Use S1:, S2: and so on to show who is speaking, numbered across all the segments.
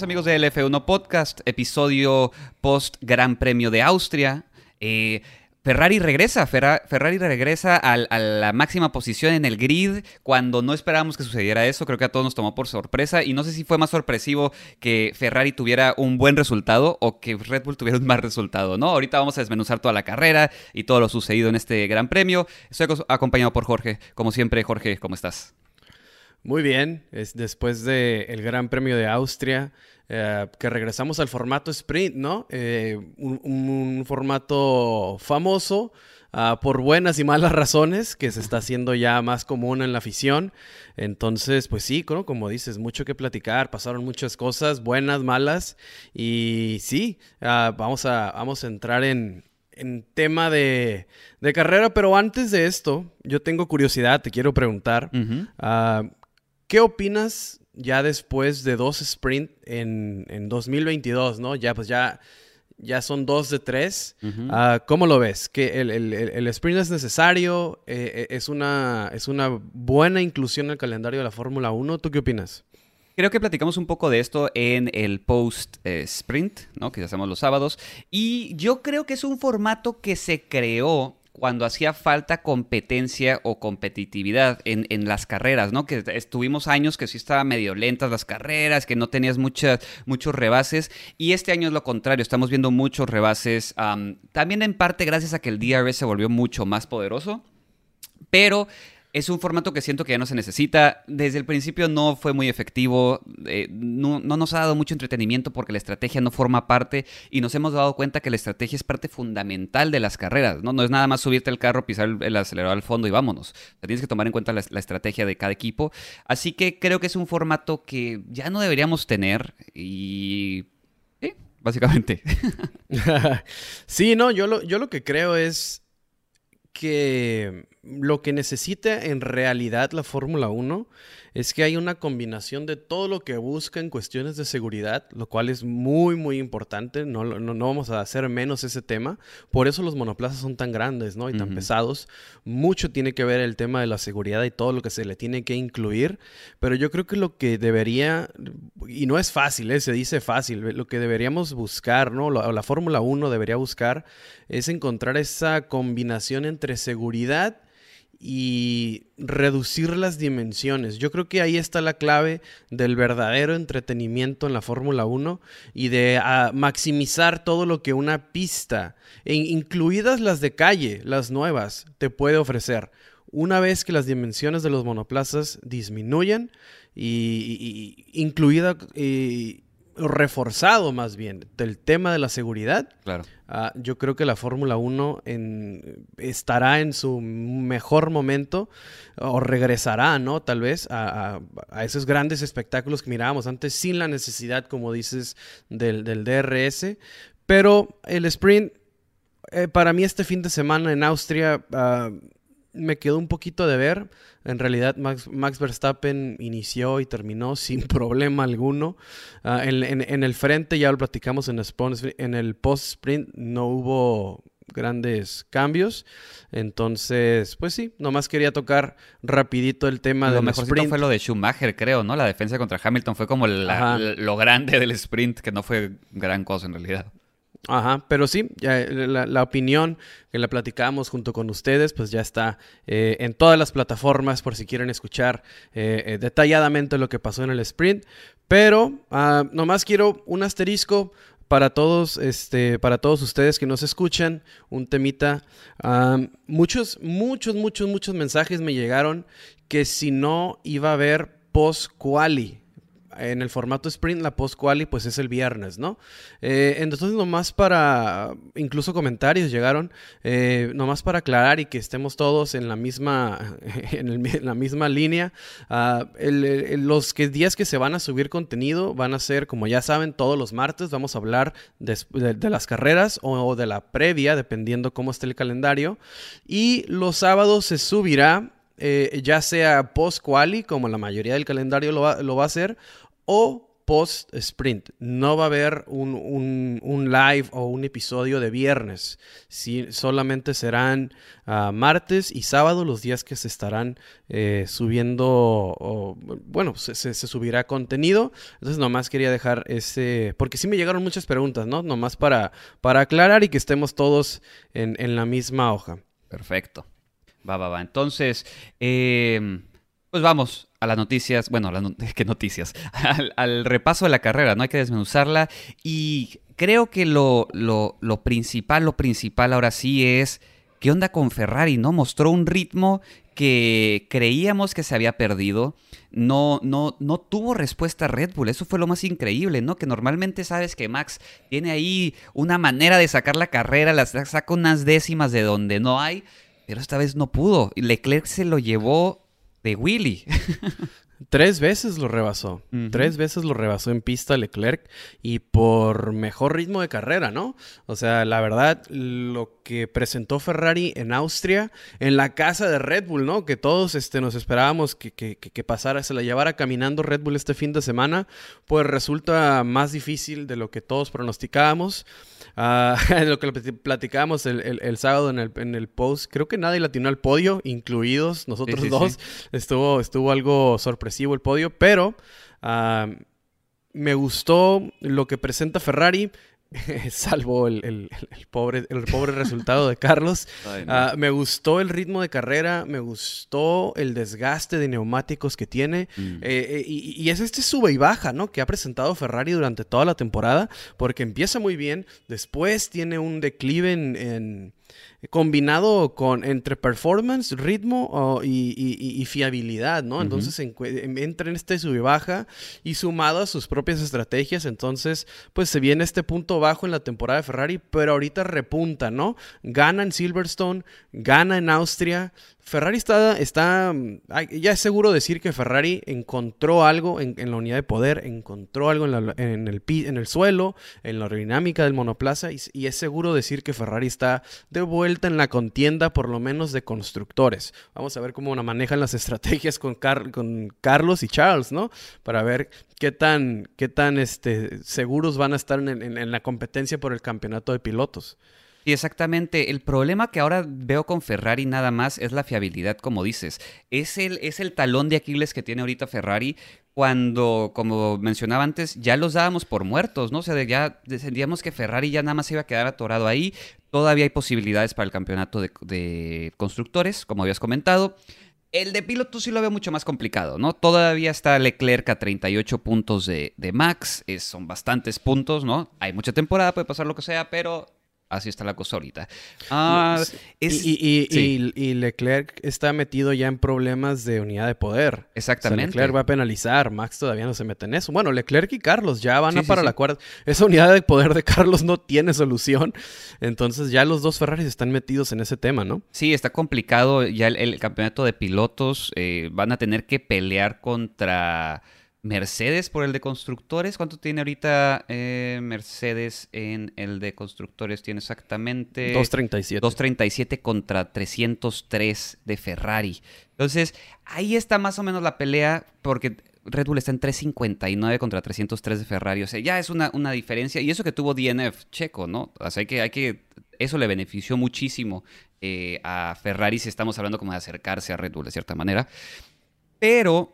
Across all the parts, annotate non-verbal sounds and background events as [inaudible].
S1: Amigos de LF1 Podcast, episodio post Gran Premio de Austria. Eh, Ferrari regresa, Ferrari regresa a la máxima posición en el grid cuando no esperábamos que sucediera eso, creo que a todos nos tomó por sorpresa y no sé si fue más sorpresivo que Ferrari tuviera un buen resultado o que Red Bull tuviera un mal resultado, ¿no? Ahorita vamos a desmenuzar toda la carrera y todo lo sucedido en este gran premio. Estoy acompañado por Jorge, como siempre, Jorge, ¿cómo estás?
S2: Muy bien, es después del Gran Premio de Austria, eh, que regresamos al formato sprint, ¿no? Eh, un, formato famoso ah, por buenas y malas razones, que se está haciendo ya más común en la afición. Entonces, pues sí, como dices, mucho que platicar, pasaron muchas cosas, buenas, malas, y sí, ah, vamos, a, vamos a entrar en, en tema de, carrera, pero antes de esto, yo tengo curiosidad, te quiero preguntar. ¿Qué opinas ya después de dos sprint en, 2022, ¿no? Ya pues ya, ya son dos de tres. Ah, ¿Cómo lo ves? ¿Que el, sprint es necesario? Eh, eh, es, una, ¿Es una buena inclusión en el calendario de la Fórmula 1? ¿Tú qué opinas?
S1: Creo que platicamos un poco de esto en el post sprint, ¿no? Que hacemos los sábados. Y yo creo que es un formato que se creó cuando hacía falta competencia o competitividad en, las carreras, ¿no? Que estuvimos años que sí estaban medio lentas las carreras, que no tenías muchas, muchos rebases, y este año es lo contrario, estamos viendo muchos rebases, también en parte gracias a que el DRS se volvió mucho más poderoso, pero es un formato que siento que ya no se necesita. Desde el principio no fue muy efectivo, eh, no, nos ha dado mucho entretenimiento porque la estrategia no forma parte y nos hemos dado cuenta que la estrategia es parte fundamental de las carreras. No, no es nada más subirte al carro, pisar el, acelerador al fondo y vámonos. tienes que tomar en cuenta la, estrategia de cada equipo. Así que creo que es un formato que ya no deberíamos tener y... Sí, básicamente. [laughs]
S2: sí, no, yo lo, yo lo que creo es que lo que necesita en realidad la Fórmula 1 es que hay una combinación de todo lo que busca en cuestiones de seguridad, lo cual es muy, muy importante. No, no, vamos a hacer menos ese tema. Por eso los monoplazas son tan grandes ¿no? y tan pesados. Mucho tiene que ver el tema de la seguridad y todo lo que se le tiene que incluir. Pero yo creo que lo que debería, y no es fácil, ¿eh? se dice fácil, lo que deberíamos buscar, ¿no? la, la Fórmula 1 debería buscar es encontrar esa combinación entre seguridad y reducir las dimensiones. Yo creo que ahí está la clave del verdadero entretenimiento en la Fórmula 1 y de ah, maximizar todo lo que una pista, e incluidas las de calle, las nuevas, te puede ofrecer. Una vez que las dimensiones de los monoplazas disminuyan y, incluida reforzado más bien del tema de la seguridad,
S1: claro.
S2: Ah, yo creo que la Fórmula 1 estará en su mejor momento o regresará, ¿no? Tal vez a, esos grandes espectáculos que mirábamos antes sin la necesidad, como dices, del, DRS. Pero el sprint, eh, para mí este fin de semana en Austria... Ah, me quedó un poquito de ver. En realidad, Max, Verstappen inició y terminó [laughs] sin problema alguno. Ah, en, el frente, ya lo platicamos en, en el post-sprint, no hubo grandes cambios. Entonces, pues sí, nomás quería tocar rapidito el tema
S1: de
S2: Lo
S1: mejor fue lo de Schumacher, creo, ¿no? La defensa contra Hamilton fue como lo grande del sprint, que no fue gran cosa en realidad.
S2: Ajá, pero sí, la, opinión que la platicamos junto con ustedes, pues ya está eh, en todas las plataformas por si quieren escuchar eh, eh, detalladamente lo que pasó en el sprint. Pero ah, nomás quiero un asterisco para todos, este, para todos ustedes que nos escuchan, un temita. Ah, muchos, muchos, muchos, muchos mensajes me llegaron que si no iba a haber post-quali en el formato sprint, la post-quali, pues es el viernes, ¿no? Eh, entonces, nomás para, incluso comentarios llegaron, eh, nomás para aclarar y que estemos todos en la misma, [laughs] en, la misma línea, ah, los que, días que se van a subir contenido van a ser, como ya saben, todos los martes, vamos a hablar de, las carreras o, de la previa, dependiendo cómo esté el calendario, y los sábados se subirá eh, ya sea post-quali, como la mayoría del calendario lo va, lo va, a hacer, o post-sprint. No va a haber un, live o un episodio de viernes. solamente serán ah, martes y sábado los días que se estarán eh, subiendo, bueno, se, subirá contenido. Entonces nomás quería dejar ese, porque sí me llegaron muchas preguntas, ¿no? Nomás para, para aclarar y que estemos todos en, en la misma hoja.
S1: Perfecto. Va, va, va. Entonces, eh, pues vamos a las noticias, bueno, [laughs] ¿qué noticias? Al, repaso de la carrera, ¿no? Hay que desmenuzarla y creo que lo, lo, lo principal, lo principal ahora sí es... ¿Qué onda con Ferrari? ¿No? Mostró un ritmo que creíamos que se había perdido. No, no, no tuvo respuesta Red Bull. Eso fue lo más increíble, ¿no? Que normalmente sabes que Max tiene ahí una manera de sacar la carrera, las saca unas décimas de donde no hay, pero esta vez no pudo. Leclerc se lo llevó de Willy. [laughs]
S2: Tres veces lo rebasó. Tres veces lo rebasó en pista Leclerc y por mejor ritmo de carrera, ¿no? O sea, la verdad, lo que presentó Ferrari en Austria, en la casa de Red Bull, ¿no? Que todos este, nos esperábamos que, que, que, pasara, se la llevara caminando Red Bull este fin de semana, pues resulta más difícil de lo que todos pronosticábamos. [laughs] Uh, lo que platicábamos el, sábado en el, en el, post, creo que nadie latinó al podio, incluidos nosotros dos. Estuvo, estuvo algo sorpresivo el podio, pero ah, me gustó lo que presenta Ferrari. [laughs] salvo el, pobre, el pobre resultado de Carlos. [laughs] Ah, me gustó el ritmo de carrera, me gustó el desgaste de neumáticos que tiene. Mm. Eh, eh, y, es este sube y baja, ¿no? Que ha presentado Ferrari durante toda la temporada, porque empieza muy bien, después tiene un declive en combinado con entre performance, ritmo y, fiabilidad, ¿no? Entonces entra en este sub y baja y sumado a sus propias estrategias, entonces pues se viene este punto bajo en la temporada de Ferrari, pero ahorita repunta, ¿no? Gana en Silverstone, gana en Austria, Ferrari está, ya es seguro decir que Ferrari encontró algo en, la unidad de poder, encontró algo en, el, en el suelo, en la aerodinámica del monoplaza y, es seguro decir que Ferrari está de vuelta en la contienda, por lo menos de constructores. Vamos a ver cómo manejan las estrategias con, con Carlos y Charles, ¿no? Para ver qué tan, qué tan este, seguros van a estar en la competencia por el campeonato de pilotos.
S1: Sí, exactamente. El problema que ahora veo con Ferrari nada más es la fiabilidad, como dices. Es el, es el talón de Aquiles que tiene ahorita Ferrari cuando, como mencionaba antes, ya los dábamos por muertos, ¿no? O sea, ya decíamos que Ferrari ya nada más iba a quedar atorado ahí. Todavía hay posibilidades para el campeonato de, constructores, como habías comentado. El de pilotos sí lo veo mucho más complicado, ¿no? Todavía está Leclerc a 38 puntos de max, son bastantes puntos, ¿no? Hay mucha temporada, puede pasar lo que sea, pero Así está la cosa ahorita.
S2: Ah, y, Leclerc está metido ya en problemas de unidad de poder.
S1: Exactamente.
S2: Leclerc va a penalizar, Max todavía no se mete en eso. Bueno, Leclerc y Carlos ya van a para la cuarta. Esa unidad de poder de Carlos no tiene solución. Entonces ya los dos Ferraris están metidos en ese tema, ¿no?
S1: Sí, está complicado. Ya el, campeonato de pilotos eh, van a tener que pelear contra Mercedes por el de constructores. ¿Cuánto tiene ahorita eh, Mercedes en el de constructores? Tiene exactamente...
S2: 237.
S1: 237 contra 303 de Ferrari. Entonces, ahí está más o menos la pelea porque Red Bull está en 359 contra 303 de Ferrari. O sea, ya es una, una diferencia. Y eso que tuvo DNF checo, ¿no? O sea, hay que, hay que eso le benefició muchísimo eh, a Ferrari si estamos hablando como de acercarse a Red Bull de cierta manera. Pero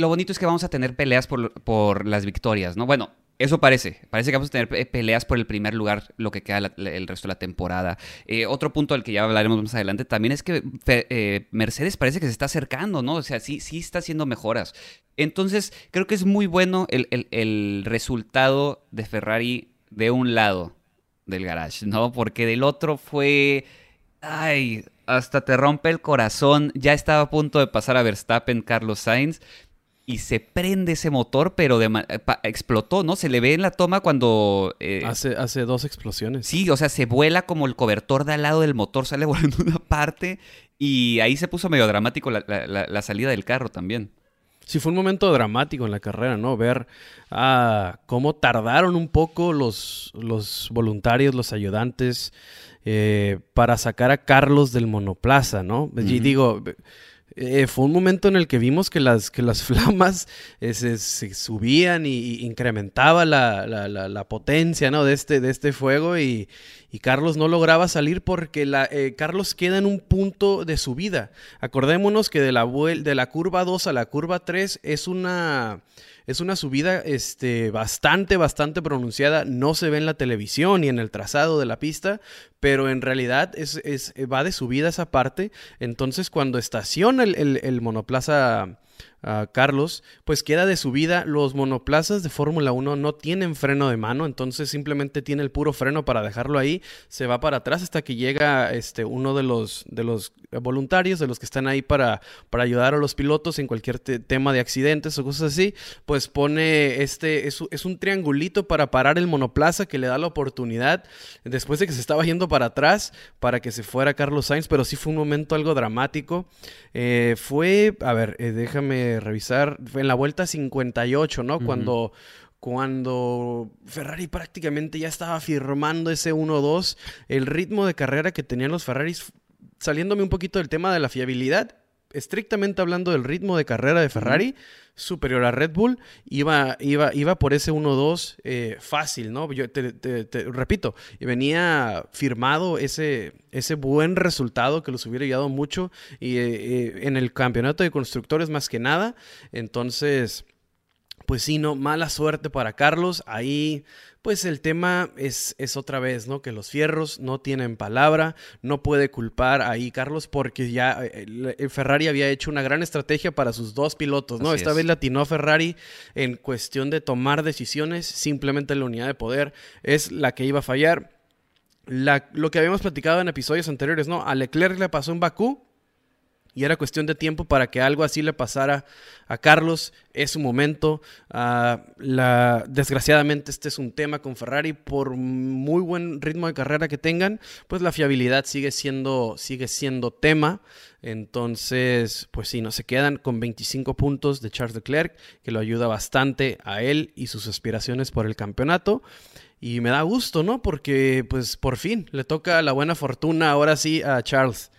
S1: lo bonito es que vamos a tener peleas por, las victorias, ¿no? Bueno, eso parece. Parece que vamos a tener peleas por el primer lugar, lo que queda el resto de la temporada. Eh, otro punto del que ya hablaremos más adelante también es que eh, Mercedes parece que se está acercando, ¿no? O sea, sí, sí está haciendo mejoras. Entonces, creo que es muy bueno el, el resultado de Ferrari de un lado del garage, ¿no? Porque del otro fue. Ay, hasta te rompe el corazón. Ya estaba a punto de pasar a Verstappen, Carlos Sainz y se prende ese motor, pero de explotó, ¿no? Se le ve en la toma cuando...
S2: Eh, hace, hace dos explosiones.
S1: Sí, o sea, se vuela como el cobertor de al lado del motor, sale [laughs] volando una parte y ahí se puso medio dramático la, salida del carro también.
S2: Sí, fue un momento dramático en la carrera, ¿no? Ver ah, cómo tardaron un poco los, los voluntarios, los ayudantes, eh, para sacar a Carlos del monoplaza, ¿no? Y digo, eh, fue un momento en el que vimos que las, que las [laughs] flamas eh, se, subían y, incrementaba la, potencia ¿no? de, este, de este fuego y, Carlos no lograba salir porque la, eh, Carlos queda en un punto de subida. Acordémonos que de la, de la curva 2 a la curva 3 es una es una subida este, bastante, bastante pronunciada. No se ve en la televisión ni en el trazado de la pista, pero en realidad es, va de subida esa parte. Entonces, cuando estaciona el, el monoplaza Carlos, pues queda de subida. Los monoplazas de Fórmula 1 no tienen freno de mano, entonces simplemente tiene el puro freno para dejarlo ahí. Se va para atrás hasta que llega este, uno de los, de los voluntarios, de los que están ahí para, para ayudar a los pilotos en cualquier tema de accidentes o cosas así. Pues pone este, es, es un triangulito para parar el monoplaza que le da la oportunidad después de que se estaba yendo para atrás para que se fuera Carlos Sainz, pero sí fue un momento algo dramático. Eh, fue, a ver, eh, déjame revisar, en la vuelta 58, ¿no? Cuando cuando Ferrari prácticamente ya estaba firmando ese 1-2, el ritmo de carrera que tenían los Ferraris, saliéndome un poquito del tema de la fiabilidad, estrictamente hablando del ritmo de carrera de Ferrari, superior a Red Bull, iba, iba, iba por ese 1-2 eh, fácil, ¿no? Yo te, repito, y venía firmado ese, ese buen resultado que los hubiera ayudado mucho y, eh, eh, en el campeonato de constructores más que nada. Entonces, pues sí, no, mala suerte para Carlos. Ahí pues el tema es, es otra vez, ¿no? Que los fierros no tienen palabra, no puede culpar ahí Carlos porque ya eh, el Ferrari había hecho una gran estrategia para sus dos pilotos, ¿no? Esta vez latinó Ferrari en cuestión de tomar decisiones, simplemente la unidad de poder es la que iba a fallar. La, lo que habíamos platicado en episodios anteriores, ¿no? A Leclerc le pasó en Bakú, y era cuestión de tiempo para que algo así le pasara a Carlos. Es su momento. Ah, la, desgraciadamente este es un tema con Ferrari. Por muy buen ritmo de carrera que tengan, pues la fiabilidad sigue siendo, sigue siendo tema. Entonces, pues sí, no se quedan con 25 puntos de Charles Leclerc, que lo ayuda bastante a él y sus aspiraciones por el campeonato. Y me da gusto, ¿no? Porque pues por fin le toca la buena fortuna ahora sí a Charles.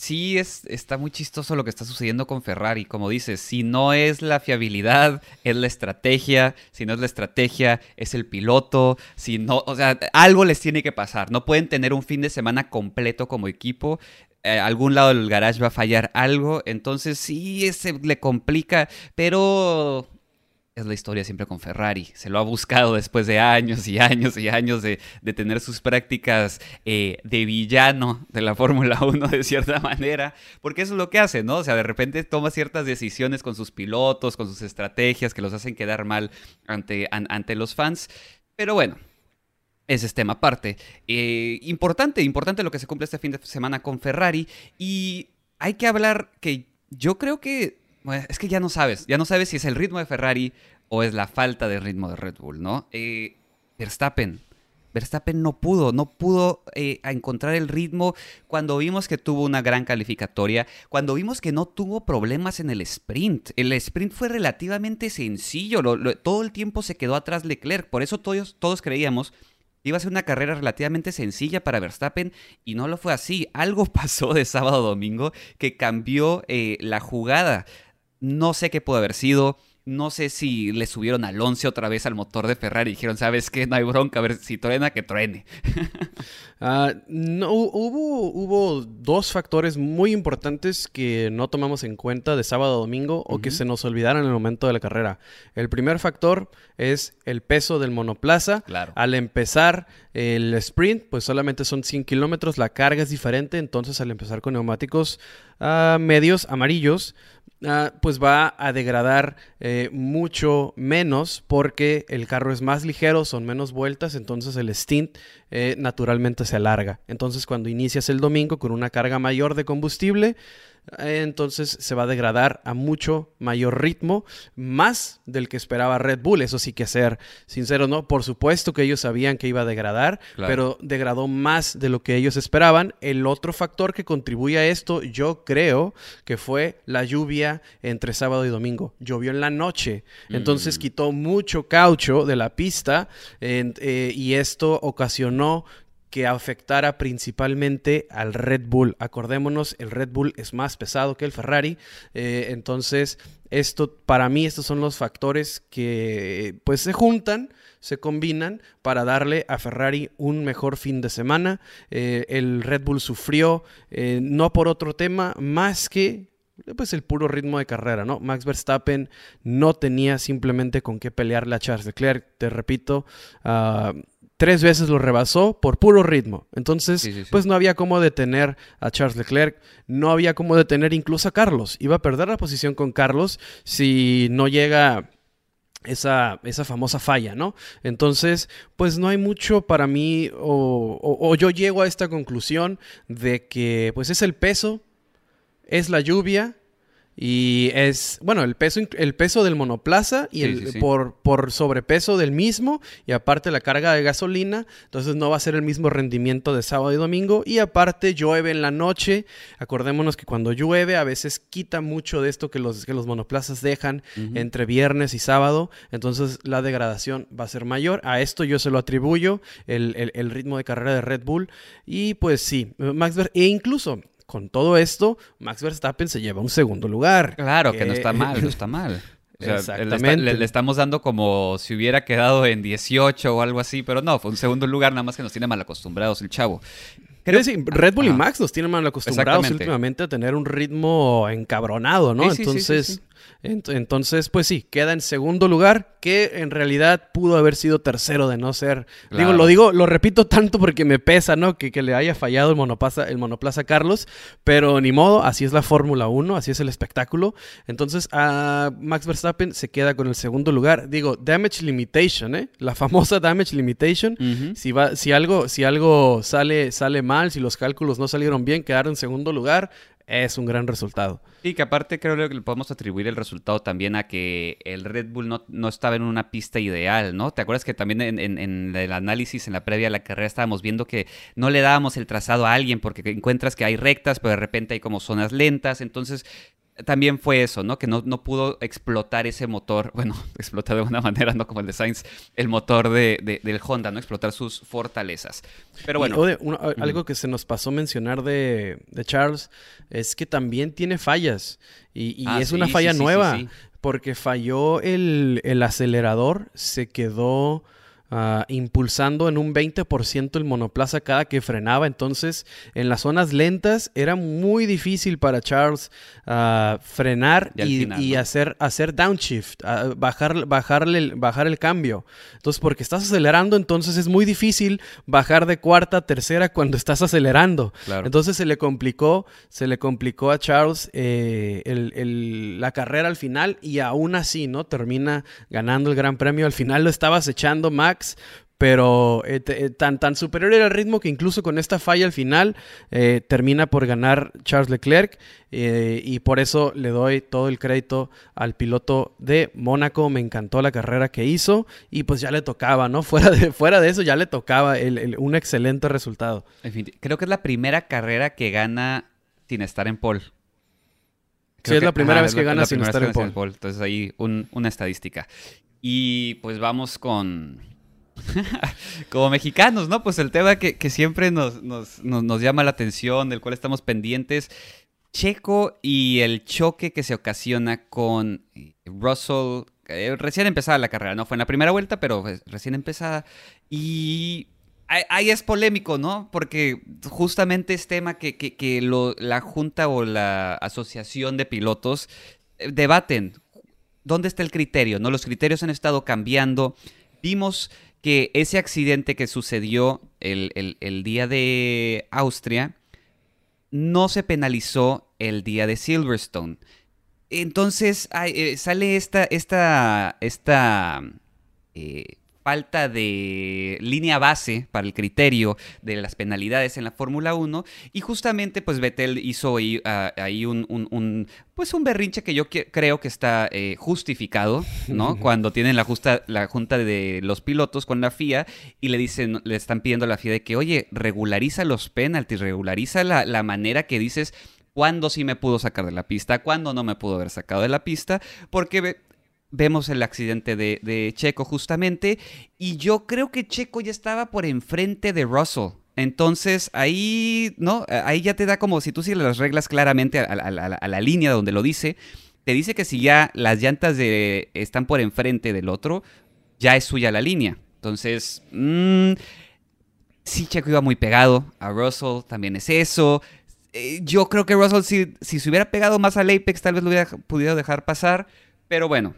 S1: Sí, es, está muy chistoso lo que está sucediendo con Ferrari. Como dices, si no es la fiabilidad, es la estrategia. Si no es la estrategia, es el piloto. Si no, o sea, algo les tiene que pasar. No pueden tener un fin de semana completo como equipo. Eh, algún lado del garage va a fallar algo. Entonces sí, ese le complica. Pero es la historia siempre con Ferrari. Se lo ha buscado después de años y años y años de, tener sus prácticas eh, de villano de la Fórmula 1 de cierta [laughs] manera, porque eso es lo que hace, ¿no? O sea, de repente toma ciertas decisiones con sus pilotos, con sus estrategias que los hacen quedar mal ante, ante los fans. Pero bueno, ese es tema aparte. Eh, importante, importante lo que se cumple este fin de semana con Ferrari. Y hay que hablar que yo creo que es que ya no sabes, ya no sabes si es el ritmo de Ferrari o es la falta de ritmo de Red Bull, ¿no? Eh, Verstappen, Verstappen no pudo, no pudo eh, encontrar el ritmo cuando vimos que tuvo una gran calificatoria, cuando vimos que no tuvo problemas en el sprint. El sprint fue relativamente sencillo, todo el tiempo se quedó atrás Leclerc, por eso todos, todos creíamos Iba a ser una carrera relativamente sencilla para Verstappen y no lo fue así. Algo [laughs] pasó de sábado a domingo que cambió eh, la jugada. No sé qué pudo haber sido. No sé si le subieron al 11 otra vez al motor de Ferrari y dijeron, ¿sabes qué? No hay bronca, a ver si truena, que truene. [laughs]
S2: Ah, no, hubo, hubo dos factores muy importantes que no tomamos en cuenta de sábado a domingo o que se nos olvidaron en el momento de la carrera. El primer factor es el peso del monoplaza.
S1: Claro.
S2: Al empezar el sprint, pues solamente son 100 kilómetros, la carga es diferente, entonces al empezar con neumáticos ah, medios amarillos, Ah, pues va a degradar eh, mucho menos porque el carro es más ligero, son menos vueltas, entonces el stint eh, naturalmente se alarga. Entonces cuando inicias el domingo con una carga mayor de combustible, entonces se va a degradar a mucho mayor ritmo, más del que esperaba Red Bull. Eso sí que ser sincero, ¿no? Por supuesto que ellos sabían que iba a degradar, pero degradó más de lo que ellos esperaban. El otro factor que contribuye a esto, yo creo que fue la lluvia entre sábado y domingo. Llovió en la noche, entonces mm. quitó mucho caucho de la pista eh, y esto ocasionó que afectara principalmente al Red Bull. Acordémonos, el Red Bull es más pesado que el Ferrari, eh, entonces esto, para mí, estos son los factores que pues se juntan, se combinan para darle a Ferrari un mejor fin de semana. Eh, el Red Bull sufrió, eh, no por otro tema, más que pues el puro ritmo de carrera, ¿no? Max Verstappen no tenía simplemente con qué pelearle a Charles Leclerc, te repito, uh, tres veces lo rebasó por puro ritmo. Entonces, pues no había cómo detener a Charles Leclerc, no había cómo detener incluso a Carlos. Iba a perder la posición con Carlos si no llega esa, esa famosa falla, ¿no? Entonces, pues no hay mucho para mí, o, o yo llego a esta conclusión de que pues es el peso, es la lluvia y es, bueno, el peso, el peso del monoplaza y el, Por, por sobrepeso del mismo y aparte la carga de gasolina, entonces no va a ser el mismo rendimiento de sábado y domingo. Y aparte llueve en la noche, acordémonos que cuando llueve a veces quita mucho de esto que los, que los monoplazas dejan entre viernes y sábado, entonces la degradación va a ser mayor, a esto yo se lo atribuyo, el, el ritmo de carrera de Red Bull. Y pues sí, Max Ver e incluso con todo esto, Max Verstappen se lleva un segundo lugar.
S1: Claro, que, no está mal, no [laughs] está mal. Exactamente. Le, estamos dando como si hubiera quedado en 18 o algo así, pero no, fue un segundo lugar, nada más que nos tiene mal acostumbrados el chavo.
S2: Creo... que Red Bull y Max nos tienen mal acostumbrados últimamente a tener un ritmo encabronado, ¿no? Entonces, entonces, pues sí, queda en segundo lugar, que en realidad pudo haber sido tercero de no ser. Digo, lo digo, lo repito tanto porque me pesa, ¿no? Que, que le haya fallado el monoplaza, el monoplaza Carlos, pero ni modo, así es la Fórmula 1, así es el espectáculo. Entonces, a Max Verstappen se queda con el segundo lugar. Digo, damage limitation, ¿eh? La famosa damage limitation. si, va, si algo, si algo sale, sale mal, si los cálculos no salieron bien, quedar en segundo lugar, es un gran resultado.
S1: Y que aparte creo que le podemos atribuir el resultado también a que el Red Bull no, estaba en una pista ideal, ¿no? ¿Te acuerdas que también en, el análisis, en la previa de la carrera, estábamos viendo que no le dábamos el trazado a alguien porque encuentras que hay rectas, pero de repente hay como zonas lentas, entonces también fue eso, ¿no? Que no, no, pudo explotar ese motor, [laughs] bueno, explotar de una manera, no como el de Sainz, el motor de, del Honda, ¿no? Explotar sus fortalezas. Pero bueno.
S2: algo que se nos pasó mencionar de, Charles es que también tiene fallas y, ah, es una falla nueva porque falló el, el acelerador, se quedó Ah, impulsando en un 20% el monoplaza cada que frenaba. Entonces, en las zonas lentas era muy difícil para Charles ah, frenar y, hacer, hacer downshift, uh, bajar, bajarle, bajar el cambio. Entonces, porque estás acelerando, entonces es muy difícil bajar de cuarta a tercera cuando estás acelerando. Entonces se le complicó, se le complicó a Charles eh, la carrera al final y aún así, ¿no? Termina ganando el Gran Premio. Al final lo estabas echando Max pero eh, eh, tan, tan superior era el ritmo que incluso con esta falla al final eh, termina por ganar Charles Leclerc y por eso le doy todo el crédito al piloto de Mónaco, me encantó la carrera que hizo y pues ya le tocaba, ¿no? [laughs] Fuera de, fuera de eso ya le tocaba un excelente resultado.
S1: Creo que es la primera carrera que gana sin estar en pole.
S2: sí, es la primera vez que gana sin estar en pole.
S1: Entonces ahí una estadística. Y pues vamos con [laughs] como mexicanos, ¿no? Pues el tema que, siempre nos, llama la atención, del cual estamos pendientes, Checo y el choque que se ocasiona con eh, Russell, eh, recién empezada la carrera, no fue en la primera vuelta, pero recién empezada, y ahí es polémico, ¿no? Porque justamente es tema que, la Junta o la Asociación de Pilotos eh, debaten. ¿Dónde está el criterio? ¿No? Los criterios han estado cambiando. Vimos que ese accidente que sucedió el, día de Austria no se penalizó el día de Silverstone. Entonces eh, sale esta, esta, esta eh, falta de línea base para el criterio de las penalidades en la Fórmula 1 y justamente pues Vettel hizo ahí, ah, un, pues un berrinche que yo creo que está eh, justificado, ¿no? [laughs] Cuando tienen la, justa, la junta de los pilotos con la FIA y le dicen, le están pidiendo a la FIA de que, oye, regulariza los penaltis, regulariza la, la manera que dices cuándo sí me pudo sacar de la pista, cuándo no me pudo haber sacado de la pista, porque vemos el accidente de, Checo justamente, y yo creo que Checo ya estaba por enfrente de Russell Entonces ahí, ¿no? Ahí ya te da como si tú sigues las reglas claramente a, la línea donde lo dice, te dice que si ya las llantas de, están por enfrente del otro, ya es suya la línea. Entonces, mmm, sí, Checo iba muy pegado. A Russell también es eso. Eh, yo creo que Russell, si, si se hubiera pegado más al Apex, tal vez lo hubiera podido dejar pasar. Pero bueno,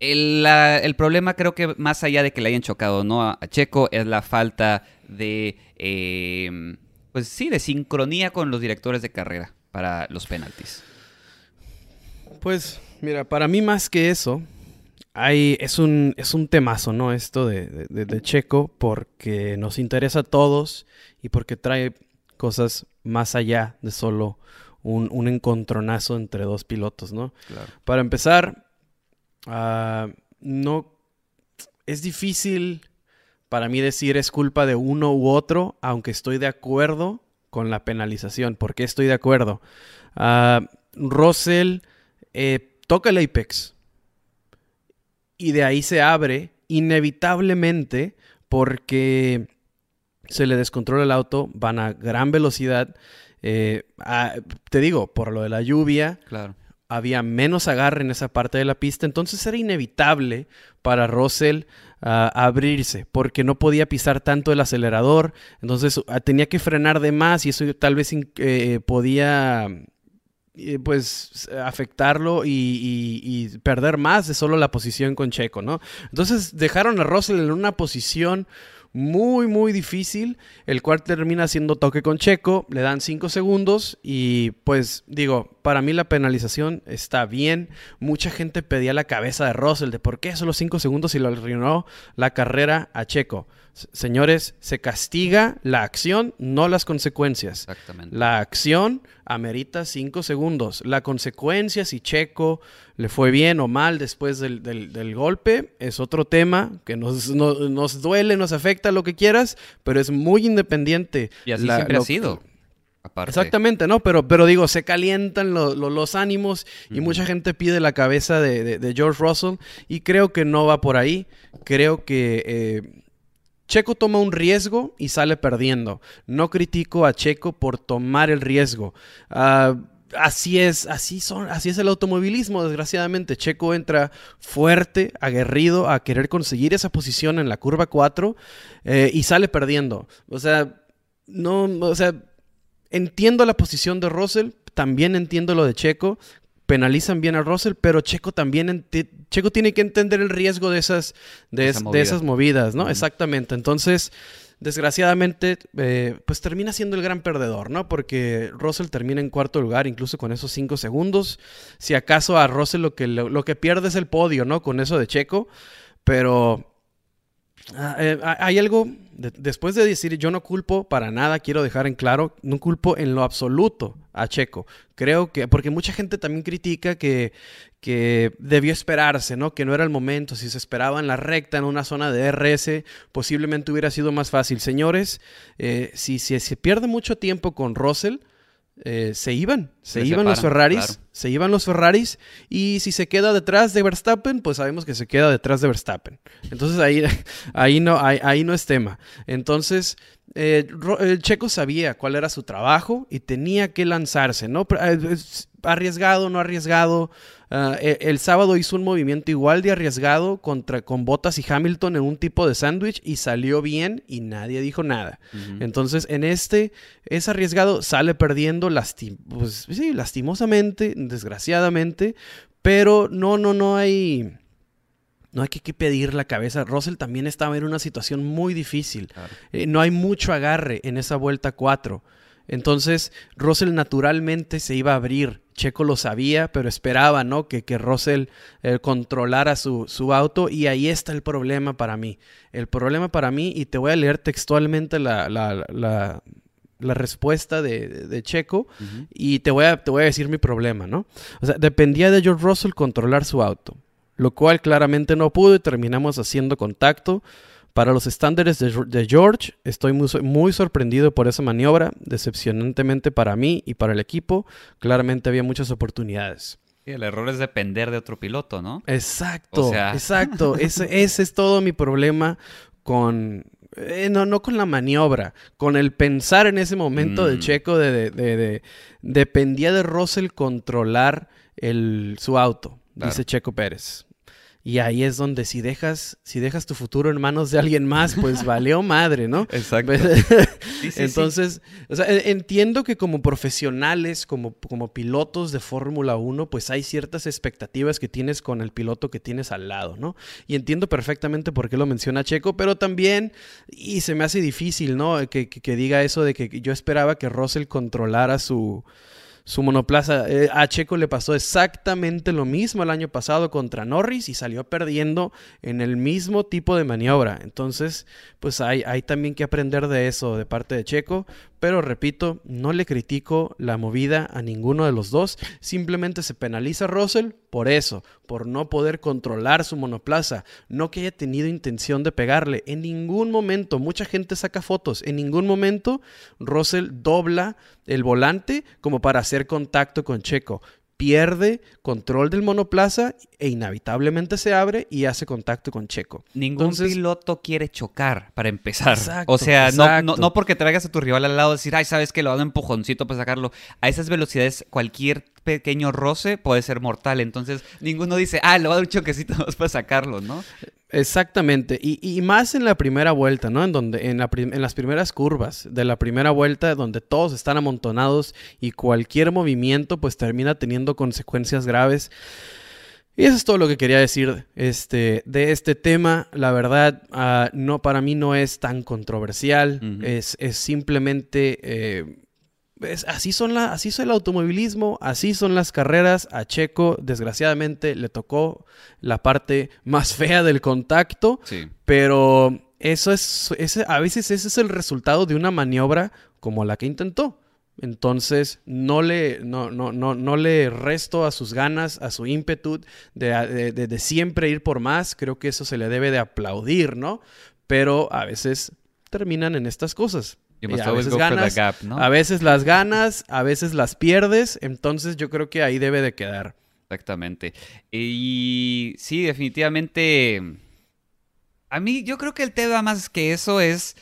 S1: el, problema creo que más allá de que le hayan chocado no a, Checo es la falta de, eh, pues sí, de sincronía con los directores de carrera para los penaltis.
S2: Pues mira, para mí más que eso, hay, es, un, es un temazo, ¿no? Esto de, de, Checo, porque nos interesa a todos y porque trae cosas más allá de solo un, un encontronazo entre dos pilotos, ¿no? Para empezar, uh, no es difícil para mí decir es culpa de uno u otro, aunque estoy de acuerdo con la penalización. ¿Por qué estoy de acuerdo? Uh, Russell eh, toca el apex y de ahí se abre inevitablemente porque se le descontrola el auto, van a gran velocidad. Eh, te digo, por lo de la lluvia,
S1: claro
S2: había menos agarre en esa parte de la pista, entonces era inevitable para Russell ah, abrirse porque no podía pisar tanto el acelerador, entonces ah, tenía que frenar de más y eso tal vez eh, podía eh, pues afectarlo y, perder más de solo la posición con Checo, ¿no? Entonces dejaron a Russell en una posición muy, muy difícil, el cual termina haciendo toque con Checo, le dan 5 segundos y pues digo, para mí la penalización está bien. Mucha gente pedía la cabeza de Russell de por qué solo 5 segundos y lo arruinó la carrera a Checo. Señores, se castiga la acción, no las consecuencias.
S1: Exactamente.
S2: La acción amerita cinco segundos. La consecuencia, si Checo le fue bien o mal después del, golpe, es otro tema que nos, nos, duele, nos afecta, lo que quieras, pero es muy independiente.
S1: Y así siempre ha sido.
S2: Exactamente, ¿no? Pero, pero digo, se calientan los ánimos y mucha gente pide la cabeza de, George Russell y creo que no va por ahí. Creo que eh, Checo toma un riesgo y sale perdiendo. No critico a Checo por tomar el riesgo. Ah, así es, así son, así es el automovilismo, desgraciadamente. Checo entra fuerte, aguerrido a querer conseguir esa posición en la curva 4 eh, y sale perdiendo. O sea, no, o sea, entiendo la posición de Russell, también entiendo lo de Checo penalizan bien a Russell, pero Checo también Checo tiene que entender el riesgo de esas, de, esas movidas, ¿no? Exactamente. Entonces, desgraciadamente, eh, pues termina siendo el gran perdedor, ¿no? Porque Russell termina en cuarto lugar, incluso con esos cinco segundos. Si acaso a Russell lo que, lo que pierde es el podio, ¿no? Con eso de Checo, pero Ah, eh, hay algo, después de decir yo no culpo para nada, quiero dejar en claro, no culpo en lo absoluto a Checo. Creo que, porque mucha gente también critica que, que debió esperarse, ¿no? Que no era el momento, si se esperaba en la recta, en una zona de RS, posiblemente hubiera sido más fácil. Señores, eh, si, si se pierde mucho tiempo con Russell, eh, se iban, se, iban los Ferraris, se iban los Ferraris y si se queda detrás de Verstappen, pues sabemos que se queda detrás de Verstappen. Entonces ahí, [laughs] ahí, no, ahí, no es tema. Entonces, eh, el Checo sabía cuál era su trabajo y tenía que lanzarse, ¿no? Arriesgado, no arriesgado, Ah, e, el, sábado hizo un movimiento igual de arriesgado contra, con Bottas y Hamilton en un tipo de sándwich y salió bien y nadie dijo nada. Entonces, en este es arriesgado, sale perdiendo pues, sí, lastimosamente, desgraciadamente, pero no, no, no hay... No hay que, pedir la cabeza. Russell también estaba en una situación muy difícil. Eh, no hay mucho agarre en esa vuelta 4. Entonces, Russell naturalmente se iba a abrir. Checo lo sabía, pero esperaba, ¿no? Que, que Russell eh, controlara su, auto y ahí está el problema para mí. El problema para mí, y te voy a leer textualmente la, la, respuesta de, Checo y te voy, a, te voy a decir mi problema, ¿no? O sea, dependía de George Russell controlar su auto, lo cual claramente no pudo y terminamos haciendo contacto. Para los estándares de, George, estoy muy, sorprendido por esa maniobra, decepcionantemente para mí y para el equipo. Claramente había muchas oportunidades.
S1: el error es depender de otro piloto, ¿no?
S2: Exacto, exacto. ese, es todo mi problema con, eh, no, no con la maniobra, con el pensar en ese momento de mm. Checo de, de, dependía de Russell controlar el, su auto, dice Checo Pérez. Y ahí es donde si dejas, si dejas tu futuro en manos de alguien más, pues [laughs] valió madre, ¿no?
S1: Exacto. [laughs]
S2: Entonces, O sea, entiendo que como profesionales, como, como pilotos de Fórmula 1, pues hay ciertas expectativas que tienes con el piloto que tienes al lado, ¿no? Y entiendo perfectamente por qué lo menciona Checo, pero también, y se me hace difícil, ¿no? Que, que diga eso de que yo esperaba que Russell controlara su su monoplaza. Eh, a Checo le pasó exactamente lo mismo el año pasado contra Norris y salió perdiendo en el mismo tipo de maniobra. Entonces, pues hay, hay también que aprender de eso de parte de Checo. Pero repito, no le critico la movida a ninguno de los dos. Simplemente se penaliza a Russell por eso, por no poder controlar su monoplaza. No que haya tenido intención de pegarle. En ningún momento, mucha gente saca fotos. En ningún momento Russell dobla el volante como para hacer contacto con Checo pierde control del monoplaza e inevitablemente se abre y hace contacto con Checo.
S1: Ningún piloto quiere chocar para empezar. o sea, no, no, porque traigas a tu rival al lado y decir, ay, sabes que lo hago empujoncito para sacarlo. A esas velocidades, cualquier pequeño roce puede ser mortal. Entonces, ninguno dice, ah, le voy a dar un choquecito [laughs] para sacarlo, ¿no?
S2: Exactamente, y, más en la primera vuelta, ¿no? En donde en, en, las primeras curvas de la primera vuelta, donde todos están amontonados y cualquier movimiento pues termina teniendo consecuencias graves. Y eso es todo lo que quería decir este, de este tema. La verdad, ah, no, para mí no es tan controversial. es, es, simplemente eh, así, son la, así es el automovilismo, así son las carreras. A Checo, desgraciadamente, le tocó la parte más fea del contacto, pero eso es, ese, a veces ese es el resultado de una maniobra como la que intentó. Entonces, no le, no, no, no, no le resto a sus ganas, a su ímpetu de, de siempre ir por más. Creo que eso se le debe de aplaudir, ¿no? Pero a veces terminan en estas cosas a, veces ganas, a veces las ganas, a veces las pierdes, entonces yo creo que ahí debe de quedar.
S1: Exactamente. Y sí, definitivamente. A mí yo creo que el tema más que eso es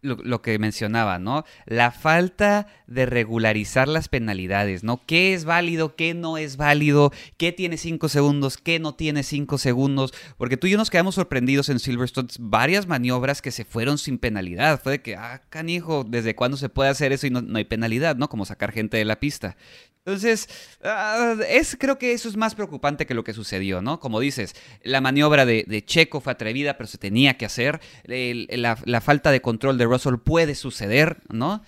S1: lo, que mencionaba, ¿no? La falta de regularizar las penalidades, ¿no? ¿Qué es válido, qué no es válido, qué tiene cinco segundos, qué no tiene cinco segundos? Porque tú y yo nos quedamos sorprendidos en Silverstone, varias maniobras que se fueron sin penalidad. Fue de que, ah, canijo, ¿desde cuándo se puede hacer eso y no hay penalidad, ¿no? Como sacar gente de la pista. Entonces, ah, es, creo que eso es más preocupante que lo que sucedió, ¿no? Como dices, la maniobra de, Checo fue atrevida, pero se tenía que hacer. la, falta de control de Russell puede suceder, ¿no?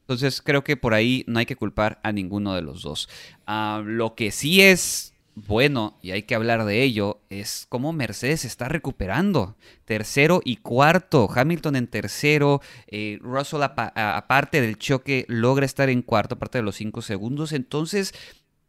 S1: Entonces, creo que por ahí no hay que culpar a ninguno de los dos. Ah, lo que sí es bueno, y hay que hablar de ello, es cómo Mercedes está recuperando. Tercero y cuarto, Hamilton en tercero, eh, Russell aparte del choque logra estar en cuarto, aparte de los cinco segundos. Entonces,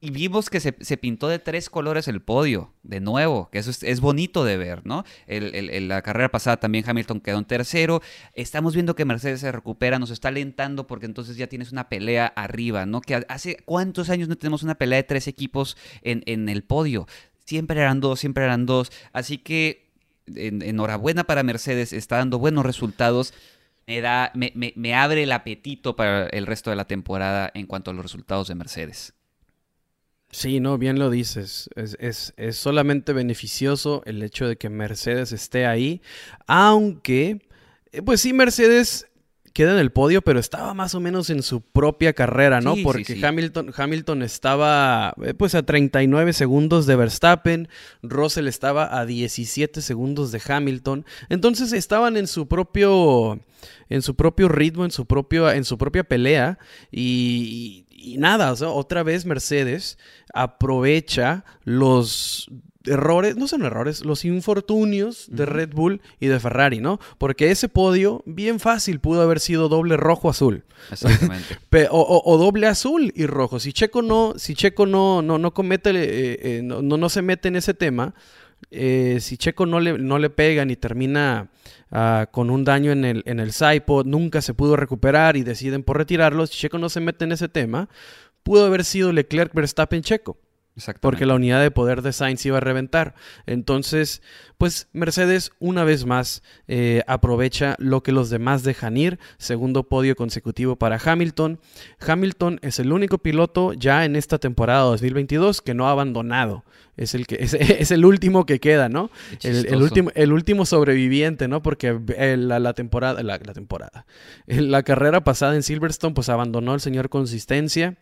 S1: y vimos que se, pintó de tres colores el podio, de nuevo, que eso es, bonito de ver, ¿no? El, la carrera pasada también Hamilton quedó en tercero. Estamos viendo que Mercedes se recupera, nos está alentando porque entonces ya tienes una pelea arriba, ¿no? Que hace cuántos años no tenemos una pelea de tres equipos en, en el podio. Siempre eran dos, siempre eran dos. Así que enhorabuena para Mercedes, está dando buenos resultados. Me, da, me, me, me abre el apetito para el resto de la temporada en cuanto a los resultados de Mercedes.
S2: Sí, no, bien lo dices. Es, solamente beneficioso el hecho de que Mercedes esté ahí, aunque, eh, pues sí, Mercedes queda en el podio, pero estaba más o menos en su propia carrera, ¿no? Porque Hamilton, Hamilton estaba eh, pues a 39 segundos de Verstappen, Russell estaba a 17 segundos de Hamilton, entonces estaban en su propio en su propio ritmo, en su propio en su propia pelea y, y nada, otra vez Mercedes aprovecha los errores, no son errores, los infortunios de Red Bull y de Ferrari, ¿no? Porque ese podio, bien fácil, pudo haber sido doble rojo-azul. Exactamente. [laughs] o, doble azul y rojo. Si Checo no, si Checo no, no, no comete, eh, eh, no, no, se mete en ese tema, eh, si Checo no le, no le pega ni termina ah, con un daño en el, en el nunca se pudo recuperar y deciden por retirarlo, si Checo no se mete en ese tema, pudo haber sido Leclerc Verstappen Checo. Porque la unidad de poder de Sainz iba a reventar. Entonces, pues Mercedes una vez más eh, aprovecha lo que los demás dejan ir. Segundo podio consecutivo para Hamilton. Hamilton es el único piloto ya en esta temporada 2022 que no ha abandonado. Es el, que, [laughs] es, el último que queda, ¿no? El, último, el último sobreviviente, ¿no? Porque eh, la, temporada, la, la temporada, [laughs] la carrera pasada en Silverstone, pues abandonó el señor Consistencia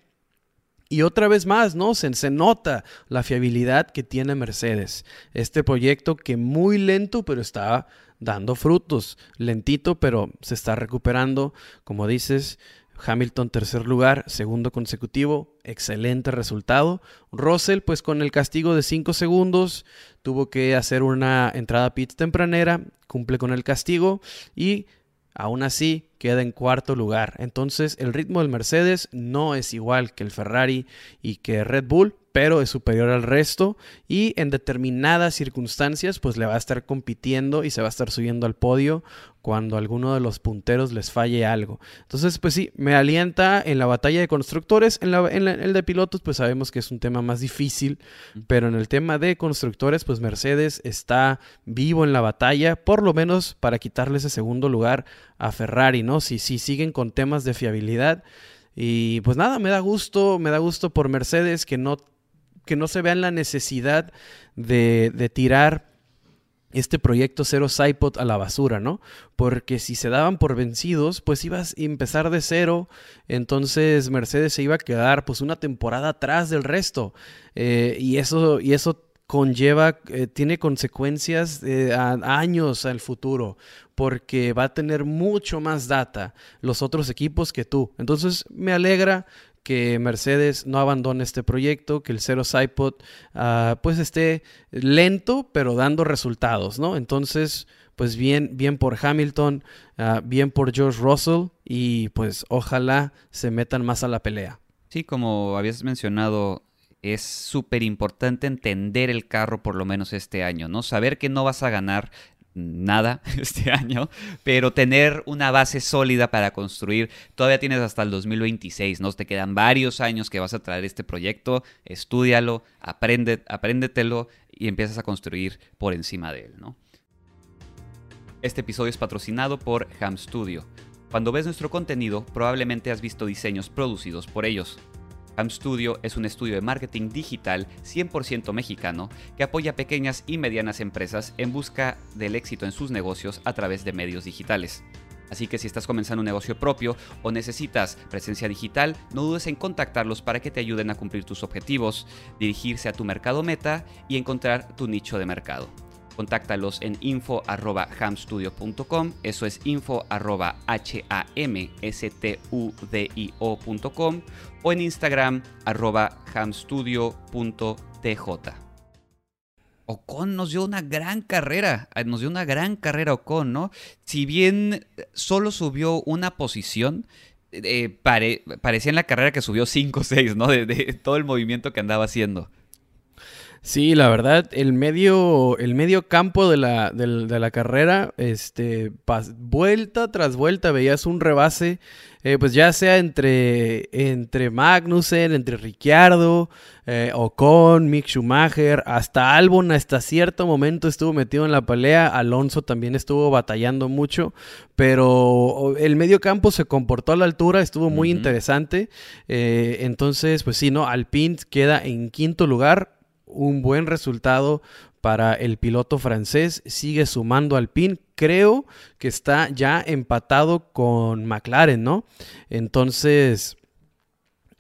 S2: y otra vez más, ¿no? Se, nota la fiabilidad que tiene Mercedes. Este proyecto que muy lento, pero está dando frutos. Lentito, pero se está recuperando. Como dices, Hamilton tercer lugar, segundo consecutivo, excelente resultado. Russell, pues con el castigo de 5 segundos, tuvo que hacer una entrada pit tempranera, cumple con el castigo y Aún así, queda en cuarto lugar. Entonces, el ritmo del Mercedes no es igual que el Ferrari y que Red Bull, pero es superior al resto y en determinadas circunstancias pues le va a estar compitiendo y se va a estar subiendo al podio cuando alguno de los punteros les falle algo. Entonces pues sí, me alienta en la batalla de constructores, en, el de pilotos pues sabemos que es un tema más difícil, pero en el tema de constructores pues Mercedes está vivo en la batalla, por lo menos para quitarle ese segundo lugar a Ferrari, ¿no? Si, si siguen con temas de fiabilidad. Y pues nada, me da gusto, me da gusto por Mercedes que no que no se vean la necesidad de, tirar este proyecto Cero Saipot a la basura, ¿no? Porque si se daban por vencidos, pues ibas a empezar de cero, entonces Mercedes se iba a quedar pues una temporada atrás del resto. Eh, y, eso, y eso conlleva, eh, tiene consecuencias a años al futuro, porque va a tener mucho más data los otros equipos que tú. Entonces me alegra que Mercedes no abandone este proyecto, que el Cero Sidepod ah, pues esté lento pero dando resultados, ¿no? Entonces, pues bien, bien por Hamilton, ah, bien por George Russell y pues ojalá se metan más a la pelea.
S1: Sí, como habías mencionado, es súper importante entender el carro por lo menos este año, ¿no? Saber que no vas a ganar nada [laughs] este año, pero tener una base sólida para construir. Todavía tienes hasta el 2026, ¿no? Te quedan varios años que vas a traer este proyecto, estúdialo, aprende, apréndetelo y empiezas a construir por encima de él, ¿no? Este episodio es patrocinado por Ham Studio. Cuando ves nuestro contenido, probablemente has visto diseños producidos por ellos. Ham Studio es un estudio de marketing digital 100% mexicano que apoya a pequeñas y medianas empresas en busca del éxito en sus negocios a través de medios digitales. Así que si estás comenzando un negocio propio o necesitas presencia digital, no dudes en contactarlos para que te ayuden a cumplir tus objetivos, dirigirse a tu mercado meta y encontrar tu nicho de mercado. Contáctalos en info.hamstudio.com, eso es info.hamstudio.com o en Instagram arroba hamstudio.tj. Ocon nos dio una gran carrera, eh, nos dio una gran carrera Ocon, ¿no? Si bien solo subió una posición, eh, parecía en la carrera que subió 5 o 6, ¿no? de todo el movimiento que andaba haciendo.
S2: Sí, la verdad, el medio, el medio campo de la, de, la carrera, este, vuelta tras vuelta veías un rebase, eh, pues ya sea entre, entre Magnussen, entre Ricciardo, eh, Ocon, Mick Schumacher, hasta Albon hasta cierto momento estuvo metido en la pelea, Alonso también estuvo batallando mucho, pero el medio campo se comportó a la altura, estuvo muy interesante, eh, entonces, pues sí, ¿no? Alpine queda en quinto lugar, un buen resultado para el piloto francés, sigue sumando al PIN, creo que está ya empatado con McLaren, ¿no? Entonces,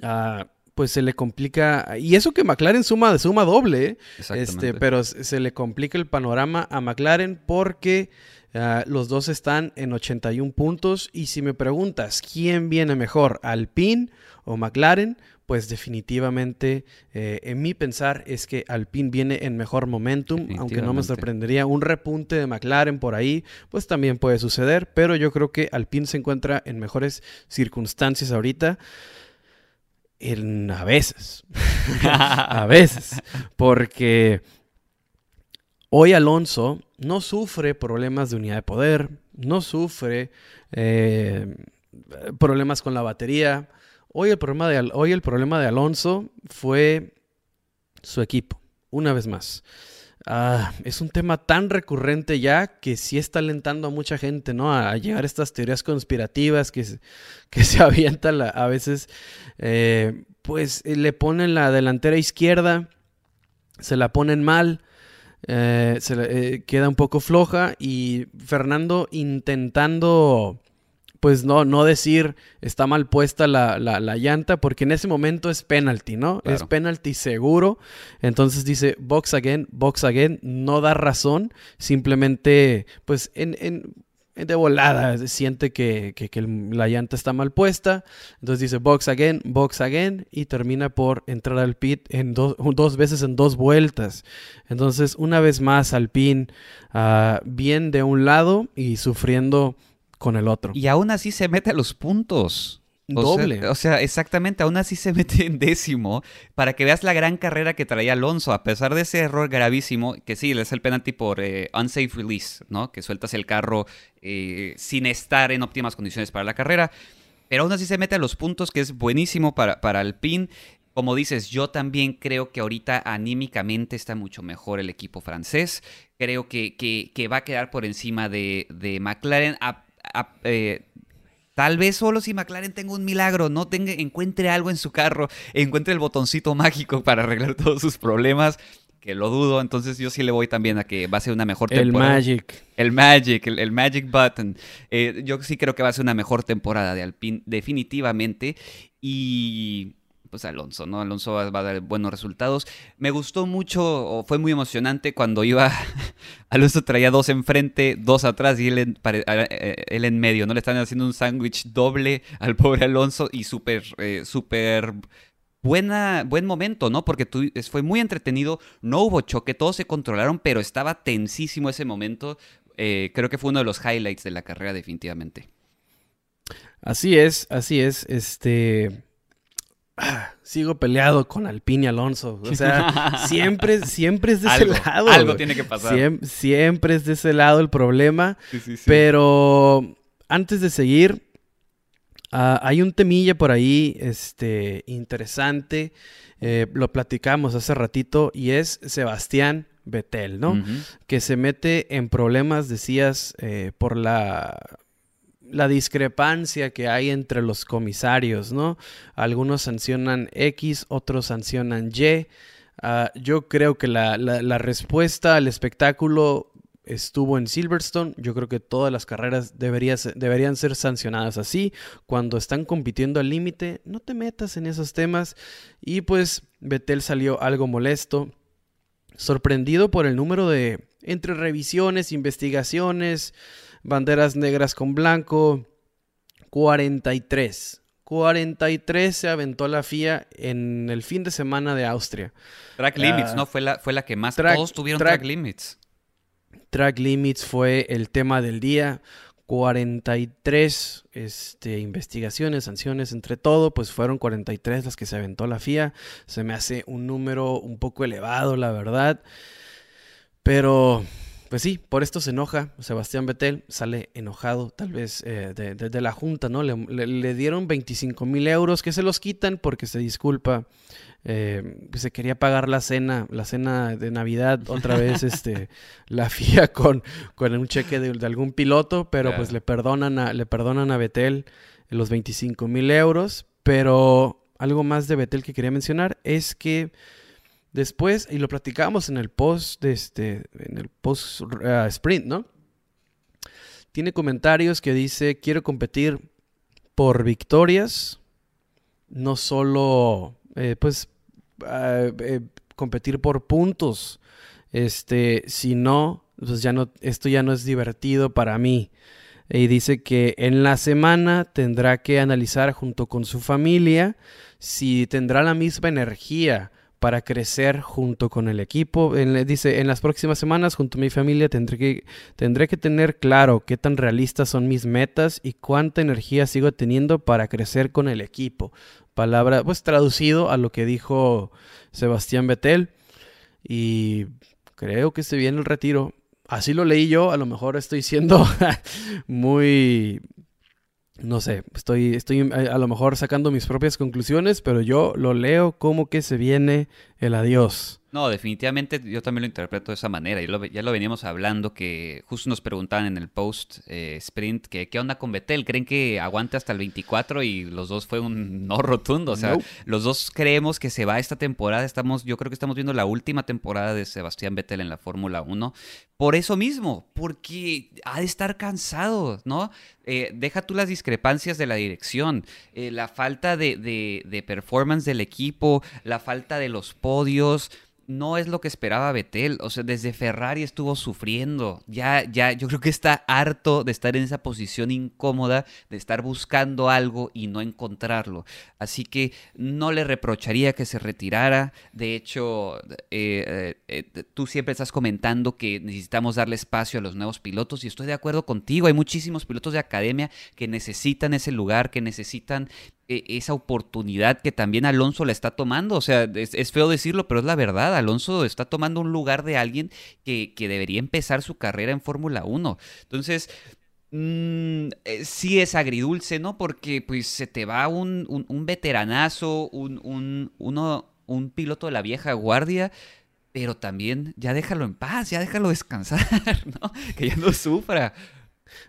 S2: ah, pues se le complica, y eso que McLaren suma, suma doble, ¿eh? este, pero se le complica el panorama a McLaren porque ah, los dos están en 81 puntos. Y si me preguntas quién viene mejor, Alpine o McLaren, pues definitivamente eh, en mi pensar es que Alpine viene en mejor momentum, aunque no me sorprendería un repunte de McLaren por ahí, pues también puede suceder, pero yo creo que Alpine se encuentra en mejores circunstancias ahorita. En, a veces, [laughs] a veces, [laughs] porque hoy Alonso no sufre problemas de unidad de poder, no sufre eh, problemas con la batería, Hoy el problema de, hoy el problema de Alonso fue su equipo, una vez más. Ah, es un tema tan recurrente ya que sí está alentando a mucha gente, ¿no? A, llegar a estas teorías conspirativas que, [laughs] que se avientan a veces. Eh, pues eh, le ponen la delantera izquierda, se la ponen mal, eh, se queda un poco floja y Fernando intentando pues no, no decir está mal puesta la, la, llanta, porque en ese momento es penalty, ¿no? Es penalty seguro. Entonces dice box again, box again, no da razón, simplemente pues en, en de volada siente que, la llanta está mal puesta. Entonces dice box again, box again y termina por entrar al pit en dos [laughs] veces en dos vueltas. Entonces una vez más Alpine uh, bien de un lado y sufriendo con el otro.
S1: Y aún así se mete a los puntos.
S2: Doble.
S1: o sea, exactamente, aún así se [laughs] mete en décimo para que veas la gran carrera que traía Alonso, a pesar de ese error gravísimo, que sí, es el penalti por eh, unsafe release, ¿no? Que sueltas el carro eh, sin estar en óptimas condiciones para la carrera. Pero aún así se mete a los puntos, que es buenísimo para, para Alpine. Como dices, yo también creo que ahorita anímicamente está mucho mejor el equipo francés. Creo que, que, va a quedar por encima de, de McLaren. A, eh, tal vez solo si McLaren tenga un milagro, no tenga, encuentre algo en su carro, encuentre el botoncito mágico para arreglar [laughs] todos sus problemas, que lo dudo, entonces yo sí le voy también a que va a ser una mejor
S2: temporada. El Magic.
S1: El Magic, el, Magic Button. Eh, yo sí creo que va a ser una mejor temporada de Alpine, definitivamente. Y pues Alonso, ¿no? Alonso va, a dar buenos resultados. Me gustó mucho, fue muy emocionante cuando iba, [laughs] Alonso traía dos enfrente, dos atrás y él en, eh, él en medio, ¿no? Le están haciendo un sándwich doble al pobre Alonso y súper, eh, súper buena, buen momento, ¿no? Porque fue muy entretenido, no hubo choque, todos se controlaron, pero estaba tensísimo ese momento. Eh, creo que fue uno de los highlights de la carrera definitivamente.
S2: Así es, así es. Este, sigo peleado con Alpine y Alonso. O sea, [laughs] siempre, siempre es de ese lado.
S1: Algo tiene que pasar.
S2: Siempre, es de ese lado el problema. Pero antes de seguir, ah, hay un temilla por ahí este, interesante. Eh, lo platicamos hace ratito y es Sebastián Vettel, ¿no? Que se mete en problemas, decías, eh, por la la discrepancia que hay entre los comisarios, ¿no? Algunos sancionan X, otros sancionan Y. Ah, yo creo que la, respuesta al espectáculo estuvo en Silverstone. Yo creo que todas las carreras deberían ser sancionadas así. Cuando están compitiendo al límite, no te metas en esos temas. Y pues Betel salió algo molesto, sorprendido por el número de entre revisiones, investigaciones, banderas negras con blanco, 43. 43 se aventó la FIA en el fin de semana de Austria.
S1: Track Limits, ¿no? Fue la, fue la que más todos tuvieron track, Limits.
S2: Track Limits fue el tema del día. 43 este, investigaciones, sanciones, entre todo, pues fueron 43 las que se aventó la FIA. Se me hace un número un poco elevado, la verdad. Pero pues sí, por esto se enoja Sebastián Vettel, sale enojado tal vez eh, de, la Junta, ¿no? Le, dieron 25 mil euros que se los quitan porque se disculpa, eh, se quería pagar la cena, la cena de Navidad otra vez, [laughs] este, la FIA con, con un cheque de, algún piloto, pero pues le perdonan, a, le perdonan a Vettel los 25 mil euros, pero algo más de Vettel que quería mencionar es que Después, y lo platicábamos en el post de este, en el post ah, sprint, ¿no? Tiene comentarios que dice, quiero competir por victorias, no solo, eh, pues, eh, competir por puntos, este, sino, pues ya no, esto ya no es divertido para mí. Y dice que en la semana tendrá que analizar junto con su familia si tendrá la misma energía para crecer junto con el equipo. dice, en las próximas semanas junto a mi familia tendré que, tendré que tener claro qué tan realistas son mis metas y cuánta energía sigo teniendo para crecer con el equipo. Palabra, pues traducido a lo que dijo Sebastián Vettel. Y creo que se viene el retiro. Así lo leí yo, a lo mejor estoy siendo [laughs] muy no sé, estoy, estoy eh, a lo mejor sacando mis propias conclusiones, pero yo lo leo como que se viene el adiós.
S1: No, definitivamente yo también lo interpreto de esa manera. ya lo veníamos hablando que justo nos preguntaban en el post eh, sprint que qué onda con Betel. ¿Creen que aguante hasta el 24? Y los dos fue un [laughs] no rotundo. O sea, los dos creemos que se va esta temporada. Estamos, yo creo que estamos viendo la última temporada de Sebastián Vettel en la Fórmula 1. Por eso mismo, porque ha de estar cansado, ¿no? Eh, deja tú las discrepancias de la dirección, eh, la falta de, de performance del equipo, la falta de los podios no es lo que esperaba Betel. O sea, desde Ferrari estuvo sufriendo. Ya, ya, yo creo que está harto de estar en esa posición incómoda, de estar buscando algo y no encontrarlo. Así que no le reprocharía que se retirara. De hecho, eh, eh, eh, tú siempre estás comentando que necesitamos darle espacio a los nuevos pilotos y estoy de acuerdo contigo. Hay muchísimos pilotos de academia que necesitan ese lugar, que necesitan esa oportunidad que también Alonso la está tomando. O sea, es, feo decirlo, pero es la verdad. Alonso está tomando un lugar de alguien que, debería empezar su carrera en Fórmula 1. Entonces, mm, eh, sí es agridulce, ¿no? Porque pues se te va un, un, veteranazo, un, un, uno, un piloto de la vieja guardia pero también ya déjalo en paz, ya déjalo descansar, [laughs] ¿no? Que ya no sufra.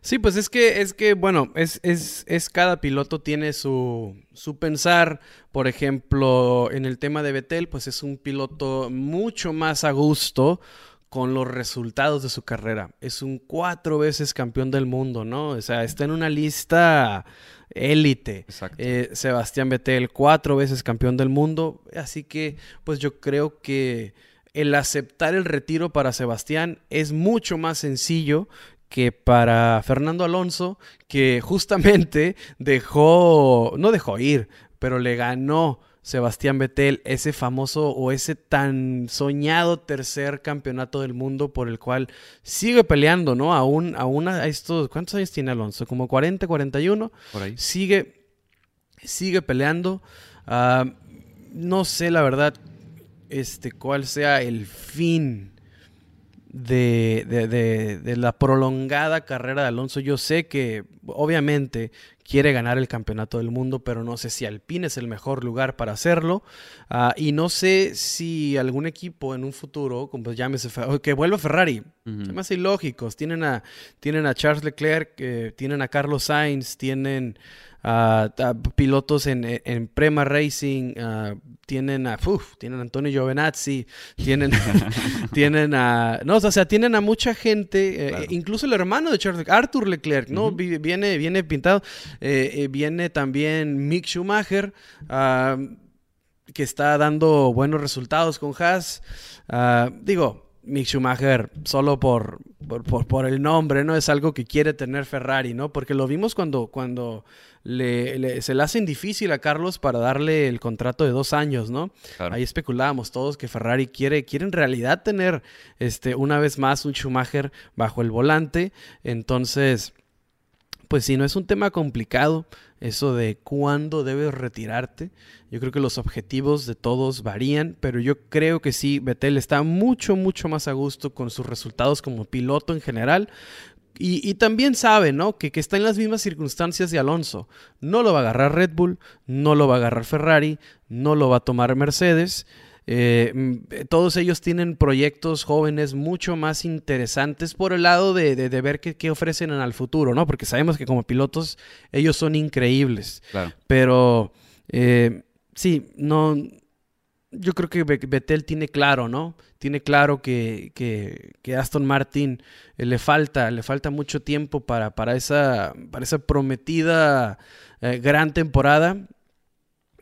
S2: Sí, pues es que, es que, bueno, es, es, es cada piloto tiene su, su pensar. Por ejemplo, en el tema de Betel, pues es un piloto mucho más a gusto con los resultados de su carrera. Es un cuatro veces campeón del mundo, ¿no? O sea, está en una lista élite. Eh, Sebastián Betel, cuatro veces campeón del mundo. Así que, pues yo creo que el aceptar el retiro para Sebastián es mucho más sencillo que para Fernando Alonso, que justamente [laughs] dejó, no dejó ir, pero le ganó Sebastián Vettel ese famoso o ese tan soñado tercer campeonato del mundo por el cual sigue peleando, ¿no? Aún, aún a estos, ¿cuántos años tiene Alonso? Como 40, 41. Por ahí. Sigue, sigue peleando. Ah, no sé, la verdad, este, cuál sea el fin de, de, de, la prolongada carrera de Alonso. Yo sé que obviamente quiere ganar el campeonato del mundo, pero no sé si Alpine es el mejor lugar para hacerlo. Ah, y no sé si algún equipo en un futuro, como pues llámese, que vuelva Ferrari. Se me hace ilógicos. Tienen a, tienen a Charles Leclerc, eh, tienen a Carlos Sainz, tienen pilotos en, en, Prema Racing, tienen a, tienen a Antonio Giovinazzi, tienen, [laughs] tienen a, no, o sea, tienen a mucha gente, eh, incluso el hermano de Charles, Arthur Leclerc, ¿no? Viene, viene pintado, eh, eh, viene también Mick Schumacher, que está dando buenos resultados con Haas, ah, digo, Mick Schumacher solo por, por, el nombre, ¿no? Es algo que quiere tener Ferrari, ¿no? Porque lo vimos cuando, cuando le, se le hacen difícil a Carlos para darle el contrato de dos años, ¿no? Ahí especulábamos todos que Ferrari quiere, quiere en realidad tener este, una vez más un Schumacher bajo el volante. Entonces, pues si no es un tema complicado eso de cuándo debes retirarte. Yo creo que los objetivos de todos varían, pero yo creo que sí, Betel está mucho, mucho más a gusto con sus resultados como piloto en general. Y, también sabe, ¿no? Que, que, está en las mismas circunstancias de Alonso. No lo va a agarrar Red Bull, no lo va a agarrar Ferrari, no lo va a tomar Mercedes. Eh, mm, todos ellos tienen proyectos jóvenes mucho más interesantes por el lado de, ver qué, ofrecen en el futuro, ¿no? Porque sabemos que como pilotos ellos son increíbles. Pero eh, sí, no. Yo creo que Betel tiene claro, ¿no? Tiene claro que, que, Aston Martin eh, le falta, le falta mucho tiempo para, para, esa, para esa prometida gran temporada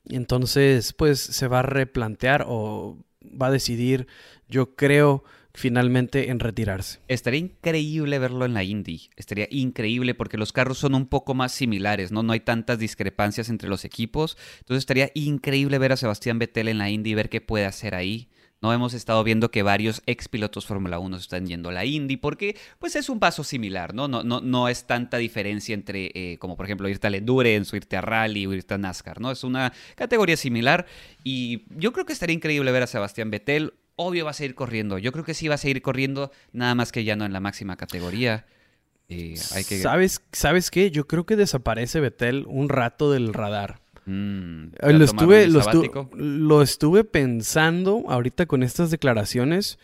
S2: entonces, pues se va a replantear o va a decidir, yo creo, finalmente en retirarse.
S1: Estaría increíble verlo en la Indy. Estaría increíble porque los carros son un poco más similares, ¿no? No hay tantas discrepancias entre los equipos. Entonces estaría increíble ver a Sebastián Vettel en la Indy y ver qué puede hacer ahí. No hemos estado viendo que varios ex pilotos Fórmula 1 están yendo a la Indy porque pues es un paso similar, ¿no? No, no, no es tanta diferencia entre, eh, como por ejemplo, irte al Endurance o irte a Rally o irte a NASCAR, ¿no? Es una categoría similar y yo creo que estaría increíble ver a Sebastián Vettel. Obvio va a seguir corriendo. Yo creo que sí va a seguir corriendo, nada más que ya no en la máxima categoría. Hay que...
S2: ¿Sabes, ¿Sabes qué? Yo creo que desaparece Betel un rato del radar.
S1: Mm,
S2: Eh,
S1: ¿ya
S2: Lo estuve, lo, estu-
S1: sabático?
S2: lo estuve pensando ahorita con estas declaraciones.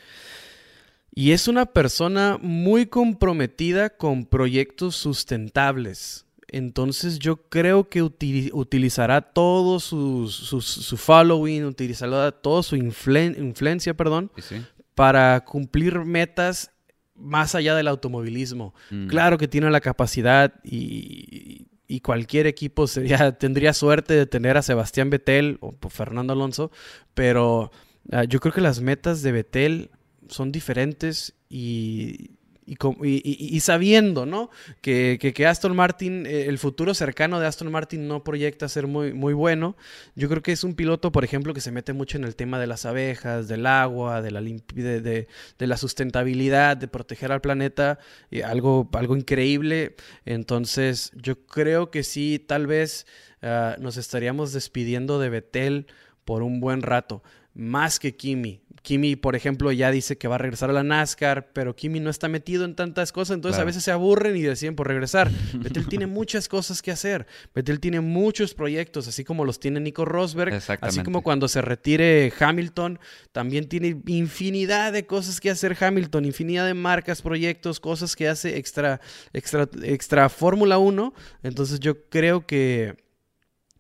S2: Y es una persona muy comprometida con proyectos sustentables. Entonces yo creo que uti- utilizará todo su, su, su following, utilizará toda su influen- influencia, perdón,
S1: sí.
S2: para cumplir metas más allá del automovilismo.
S1: Mm.
S2: Claro que tiene la capacidad y, y cualquier equipo sería, [laughs] tendría suerte de tener a Sebastián Vettel o Fernando Alonso, pero ah, yo creo que las metas de Vettel son diferentes y, y, y- y- sabiendo, ¿no? Que, que- Aston Martin, eh, el futuro cercano de Aston Martin no proyecta ser muy, muy bueno. Yo creo que es un piloto, por ejemplo, que se mete mucho en el tema de las abejas, del agua, de la, de, de- de la sustentabilidad, de proteger al planeta, algo, algo increíble. Entonces, yo creo que sí, tal vez ah, nos estaríamos despidiendo de Betel por un buen rato, más que Kimi. Kimi, por ejemplo, ya dice que va a regresar a la NASCAR, pero Kimi no está metido en tantas cosas, entonces a veces se aburren y deciden por regresar. [laughs] Betel tiene muchas cosas que hacer. Betel tiene muchos proyectos, así como los tiene Nico Rosberg, así como cuando se retire Hamilton, también tiene infinidad de cosas que hacer Hamilton, infinidad de marcas, proyectos, cosas que hace extra, extra, extra Fórmula 1. Entonces yo creo que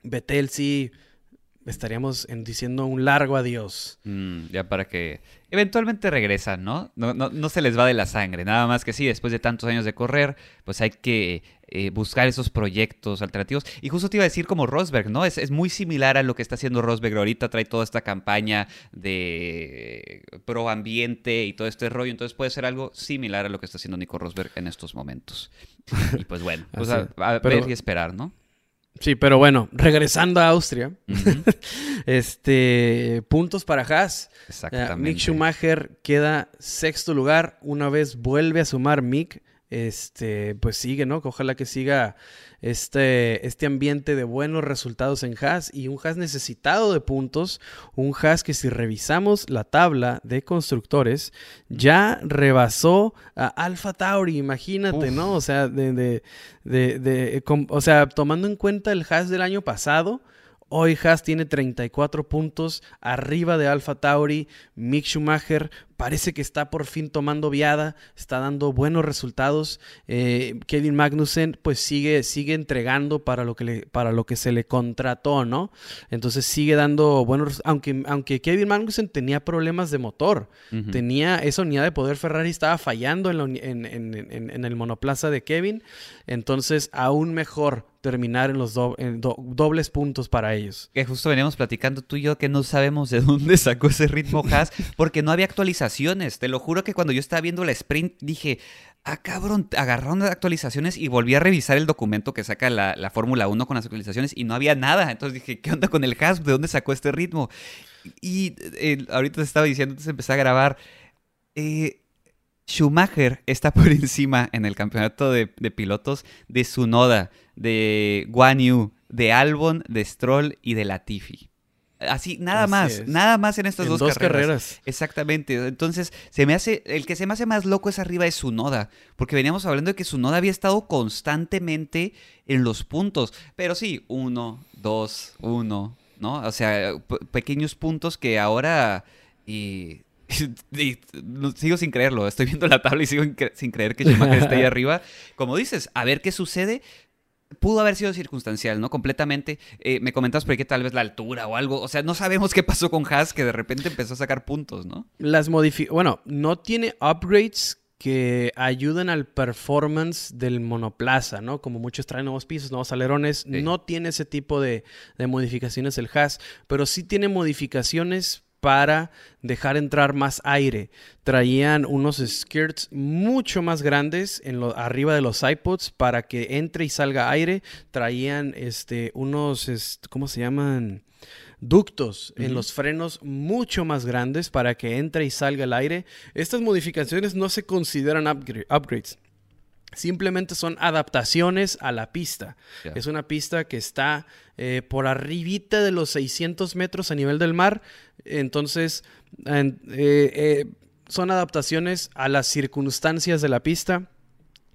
S2: Betel sí estaríamos en- diciendo un largo adiós.
S1: Mm, ya para que eventualmente regresan, ¿no? No, no, no se les va de la sangre, nada más que sí, después de tantos años de correr, pues hay que eh, buscar esos proyectos alternativos. Y justo te iba a decir como Rosberg, ¿no? Es, es muy similar a lo que está haciendo Rosberg ahorita, trae toda esta campaña de pro ambiente y todo este rollo, entonces puede ser algo similar a lo que está haciendo Nico Rosberg en estos momentos. Y pues bueno, [laughs] pues a, ver y esperar, ¿no?
S2: Sí, pero bueno, regresando a Austria, [laughs] este puntos para Haas. Eh,
S1: Exactamente.
S2: Mick Schumacher queda sexto lugar. Una vez vuelve a sumar Mick, este, pues sigue, ¿no? Ojalá que siga este, este ambiente de buenos resultados en Haas y un Haas necesitado de puntos. Un Haas que si revisamos la tabla de constructores, ya rebasó a Alpha Tauri, imagínate,
S1: Uf.
S2: ¿no? O sea, de, de, de- de- com- o sea, tomando en cuenta el Haas del año pasado. Hoy Haas tiene 34 puntos arriba de Alpha Tauri. Mick Schumacher parece que está por fin tomando viada, está dando buenos resultados. Eh, Kevin Magnussen pues sigue, sigue entregando para lo, que le, para lo que se le contrató, ¿no? Entonces sigue dando buenos... Aunque, aunque Kevin Magnussen tenía problemas de motor,
S1: Ujú.
S2: tenía esa unidad de poder Ferrari estaba fallando en, la uni- en- en- en- en el monoplaza de Kevin. Entonces aún mejor terminar en los do- en do- dobles puntos para ellos.
S1: Que justo veníamos platicando tú y yo que no sabemos de dónde sacó ese ritmo Haas [laughs] porque no había Te lo juro que cuando yo estaba viendo la sprint dije, ah cabrón, agarraron las actualizaciones y volví a revisar el documento que saca la, la Fórmula 1 con las actualizaciones y no había nada. Entonces dije, ¿qué onda con el Haas? ¿De dónde sacó este ritmo? Y eh, ahorita te estaba diciendo, de empezar a grabar, eh, Schumacher está por [laughs] encima en el campeonato de, pilotos de Tsunoda, de Guan Yu, de Albon, de Stroll y de Latifi. Así, nada
S2: Así
S1: más,
S2: es.
S1: nada más en estas
S2: En
S1: dos,
S2: dos
S1: carreras.
S2: carreras.
S1: Exactamente. Entonces, se me hace, el que se me hace más loco es arriba de Tsunoda, porque veníamos hablando de que Tsunoda había estado constantemente en los puntos, pero sí, uno, dos, uno, ¿no? O sea, pe- pequeños puntos que ahora y, [laughs] sigo sin creerlo. Estoy viendo la tabla y sigo sin creer que Schumacher esté ahí [laughs] arriba. Como dices, a ver qué sucede. Pudo haber sido circunstancial, ¿no? Completamente. Eh, me comentas por que tal vez la altura o algo. O sea, no sabemos qué pasó con Haas que de repente empezó a sacar puntos, ¿no?
S2: Las modifi bueno, no tiene upgrades que ayuden al performance del monoplaza, ¿no? Como muchos traen nuevos pisos, nuevos alerones.
S1: Sí.
S2: No tiene ese tipo de, de modificaciones el Haas, pero sí tiene modificaciones para dejar entrar más aire. Traían unos skirts mucho más grandes en lo, arriba de los iPods para que entre y salga aire. Traían este, unos, est- ¿cómo se llaman? ductos en los frenos mucho más grandes para que entre y salga el aire. Estas modificaciones no se consideran upgra- upgrades. Simplemente son adaptaciones a la pista. Es una pista que está eh, por arribita de los 600 metros a nivel del mar. Entonces, en- eh, eh, son adaptaciones a las circunstancias de la pista.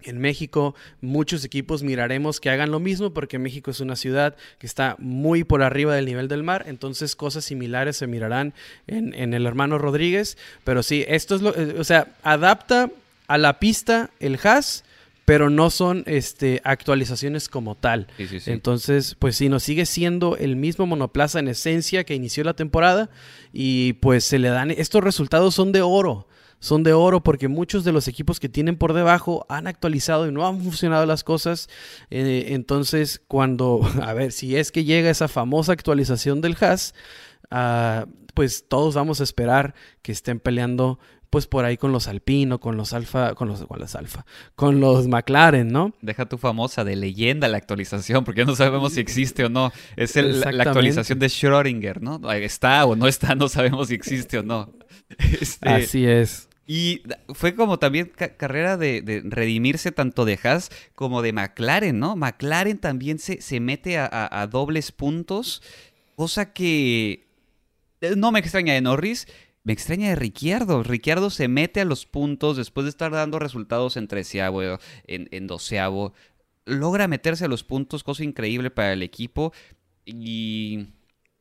S2: En México muchos equipos miraremos que hagan lo mismo porque México es una ciudad que está muy por arriba del nivel del mar, entonces cosas similares se mirarán en, el hermano Rodríguez, pero sí, esto es lo, o sea, adapta a la pista el Haas, pero no son este, actualizaciones como tal. Entonces, pues sí, nos sigue siendo el mismo monoplaza en esencia que inició la temporada y pues se le dan, estos resultados son de oro son de oro porque muchos de los equipos que tienen por debajo han actualizado y no han funcionado las cosas. Eh, entonces, cuando, [laughs] a ver, si es que llega esa famosa actualización del Haas, ah, pues todos vamos a esperar que estén peleando pues por ahí con los Alpino, con los Alfa, con los, con los Alfa, con los McLaren, ¿no?
S1: Deja tu famosa de leyenda la actualización, porque no sabemos si existe o no. Es la, actualización de Schrödinger, ¿no? Está o no está, no sabemos si existe o no.
S2: Este, Así es.
S1: Y fue como también carrera de, redimirse tanto de Haas como de McLaren, ¿no? McLaren también se, se mete a, dobles puntos, cosa que eh, no me extraña de Norris, me extraña de Ricciardo. Ricciardo se mete a los puntos después de estar dando resultados en treceavo, en, en doceavo. Logra meterse a los puntos, cosa increíble para el equipo. Y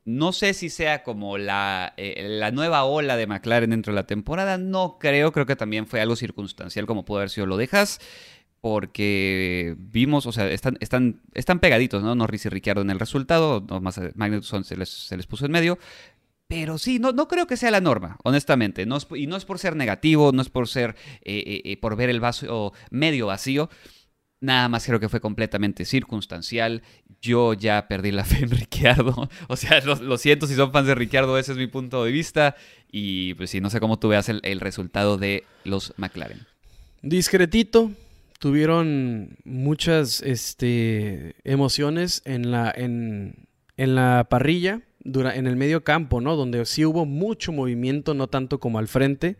S1: no sé si sea como la, eh, la, nueva ola de McLaren dentro de la temporada. No creo, creo que también fue algo circunstancial como pudo haber sido lo dejas. Porque vimos, o sea, están, están, están pegaditos, ¿no? Norris y Ricciardo en el resultado. Les, se les puso en medio. Pero sí, no, no creo que sea la norma, honestamente. No y no es por ser negativo, no es por ser, eh, por ver el vaso medio vacío. Nada más creo que fue completamente circunstancial. Yo ya perdí la [laughs] fe en Ricciardo. O sea, lo, siento si son fans de Ricciardo, ese es mi punto de vista. Y pues sí, no sé cómo tú veas el, resultado de los McLaren.
S2: Discretito. Tuvieron muchas este, emociones en la, en, en la parrilla, en el medio campo, ¿no? Donde sí hubo mucho movimiento, no tanto como al frente.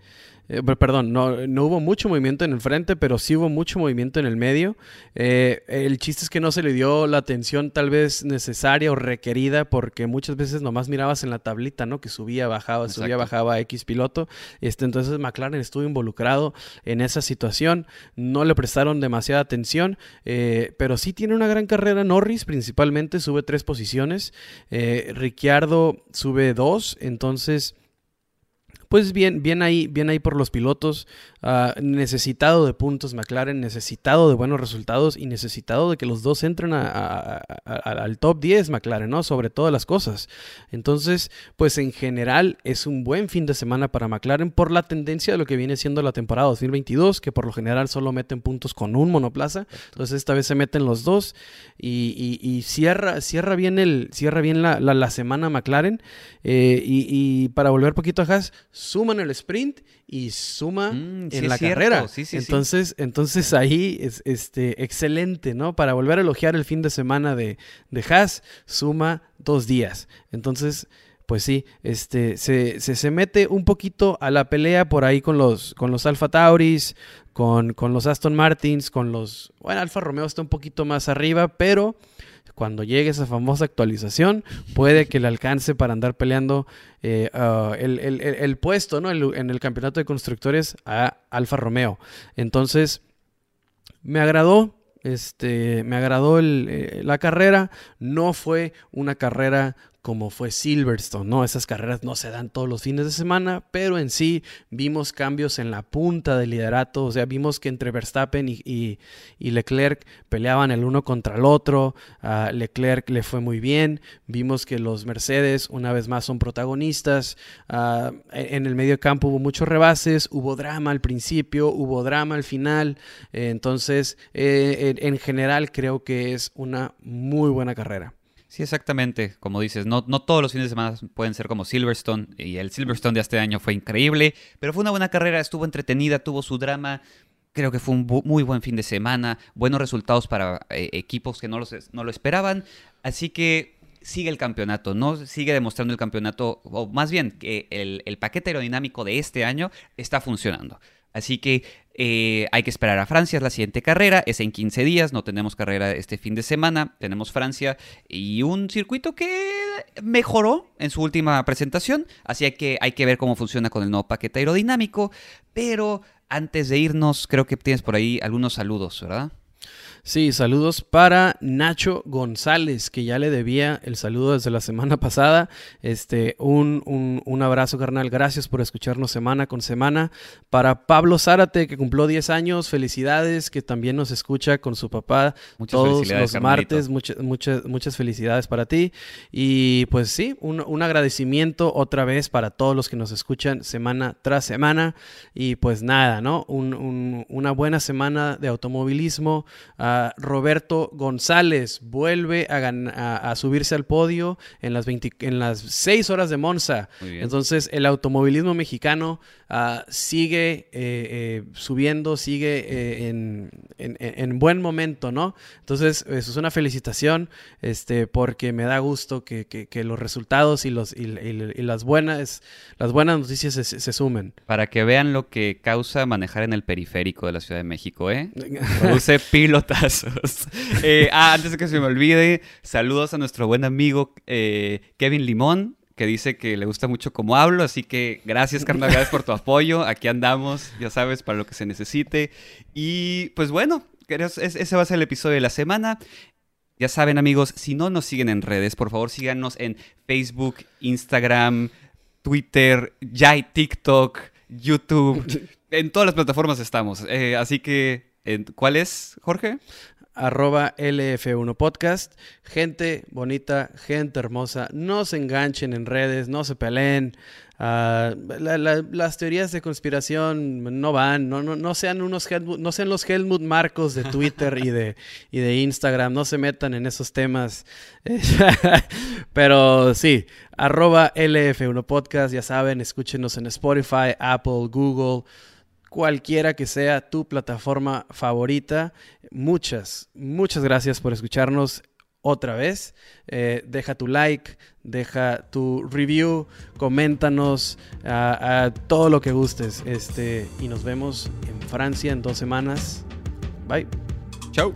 S2: Eh, perdón, no, no, hubo mucho movimiento en el frente, pero sí hubo mucho movimiento en el medio. Eh, el chiste es que no se le dio la atención tal vez necesaria o requerida porque muchas veces nomás mirabas en la tablita, ¿no? Que subía, bajaba, subía, bajaba X piloto. Este, entonces McLaren estuvo involucrado en esa situación. No le prestaron demasiada atención, eh, pero sí tiene una gran carrera. Norris principalmente sube tres posiciones. Ricciardo sube dos. Entonces pues bien, bien ahí, bien ahí por los pilotos. Ah, necesitado de puntos McLaren, necesitado de buenos resultados y necesitado de que los dos entren al top 10 McLaren, ¿no? Sobre todas las cosas. Entonces, pues en general es un buen fin de semana para McLaren por la tendencia de lo que viene siendo la temporada 2022, que por lo general solo meten puntos con un monoplaza. Entonces esta vez se meten los dos y, cierra, cierra bien, el, cierra bien la, semana McLaren. Eh, y, para volver poquito a Haas, suman el sprint y suma mm, en la carrera. entonces, entonces ahí es este, excelente, ¿no? Para volver a elogiar el fin de semana de, de Haas, suma dos días. Entonces, pues sí, este, se, se, mete un poquito a la pelea por ahí con los, con los Alfa Tauris, con, con los Aston Martins, con los... Bueno, Alfa Romeo está un poquito más arriba, pero cuando llegue esa famosa actualización, puede que le alcance para andar peleando eh, ah, el, puesto ¿no? en el campeonato de constructores a Alfa Romeo. Entonces, me agradó. Este, me agradó eh, la carrera. No fue una carrera como fue Silverstone, ¿no? Esas carreras no se dan todos los fines de semana, pero en sí vimos cambios en la punta del liderato, o sea, vimos que entre Verstappen y, Leclerc peleaban el uno contra el otro, Leclerc le fue muy bien, vimos que los Mercedes una vez más son protagonistas, e, en el medio campo hubo muchos rebases, hubo drama al principio, hubo drama al final, entonces eh, en general creo que es una muy buena carrera.
S1: Sí, exactamente. Como dices, no, no todos los fines de semana pueden ser como Silverstone. Y el Silverstone de este año fue increíble. Pero fue una buena carrera, estuvo entretenida, tuvo su drama. Creo que fue un muy buen fin de semana. Buenos resultados para eh, equipos que no, los, no lo esperaban. Así que sigue el campeonato, ¿no? Sigue demostrando el campeonato, o más bien que el, el paquete aerodinámico de este año está funcionando. Así que eh, hay que esperar a Francia, es la siguiente carrera, es en 15 días, no tenemos carrera este fin de semana, tenemos Francia y un circuito que mejoró en su última presentación, así que hay que ver cómo funciona con el nuevo paquete aerodinámico, pero Antes de irnos, creo que tienes por ahí algunos saludos, ¿verdad?
S2: Sí, saludos para Nacho González, que ya le debía el saludo desde la semana [laughs] pasada. Este, un, un, un, abrazo, carnal. Gracias por escucharnos semana con semana. Para Pablo Zárate, que cumplió 10 años, felicidades, que también nos escucha con su papá muchas todos los martes. Muchas, muchas, muchas felicidades para ti. Y pues sí, un, un agradecimiento otra vez para todos los que nos escuchan semana tras semana. Y pues nada, ¿no? Un, una buena semana de automovilismo. Roberto González vuelve a, a, subirse al podio en las, 20, en las 6 horas de Monza. Entonces el automovilismo mexicano uh, sigue eh, eh, subiendo, sigue eh, en, en, en, buen momento, ¿no? Entonces eso es una felicitación este, porque me da gusto que, que, que los resultados y, los, y, y, las, buenas, las buenas noticias se, se, sumen.
S1: Para que vean lo que causa manejar en el periférico de la Ciudad de México, ¿eh? [laughs] Produce Eh, ah, antes de que se me olvide, saludos a nuestro buen amigo eh, Kevin Limón, que dice que le gusta mucho cómo hablo, así que gracias, carnal, gracias por tu apoyo. Aquí andamos, ya sabes, para lo que se necesite. Y pues bueno, ese va a ser el episodio de la semana. Ya saben, amigos, si no nos siguen en redes, por favor síganos en Facebook, Instagram, Twitter, ya TikTok, YouTube. [laughs] En todas las plataformas estamos. Eh, así que ¿Cuál es, Jorge?
S2: Arroba LF1 Podcast. Gente bonita, gente hermosa. No se enganchen en redes, no se peleen. Ah, las teorías de conspiración no van, no, no, no sean unos no sean los Helmut Marcos de Twitter y de, y de Instagram, no se metan en esos temas. [laughs] Pero sí, arroba LF1 Podcast, ya saben, escúchenos en Spotify, Apple, Google cualquiera que sea tu plataforma favorita. Muchas, muchas gracias por escucharnos otra vez. Eh, deja tu like, deja tu review, coméntanos todo lo que gustes. Este, y nos vemos en Francia en dos semanas. Bye.
S1: Chao.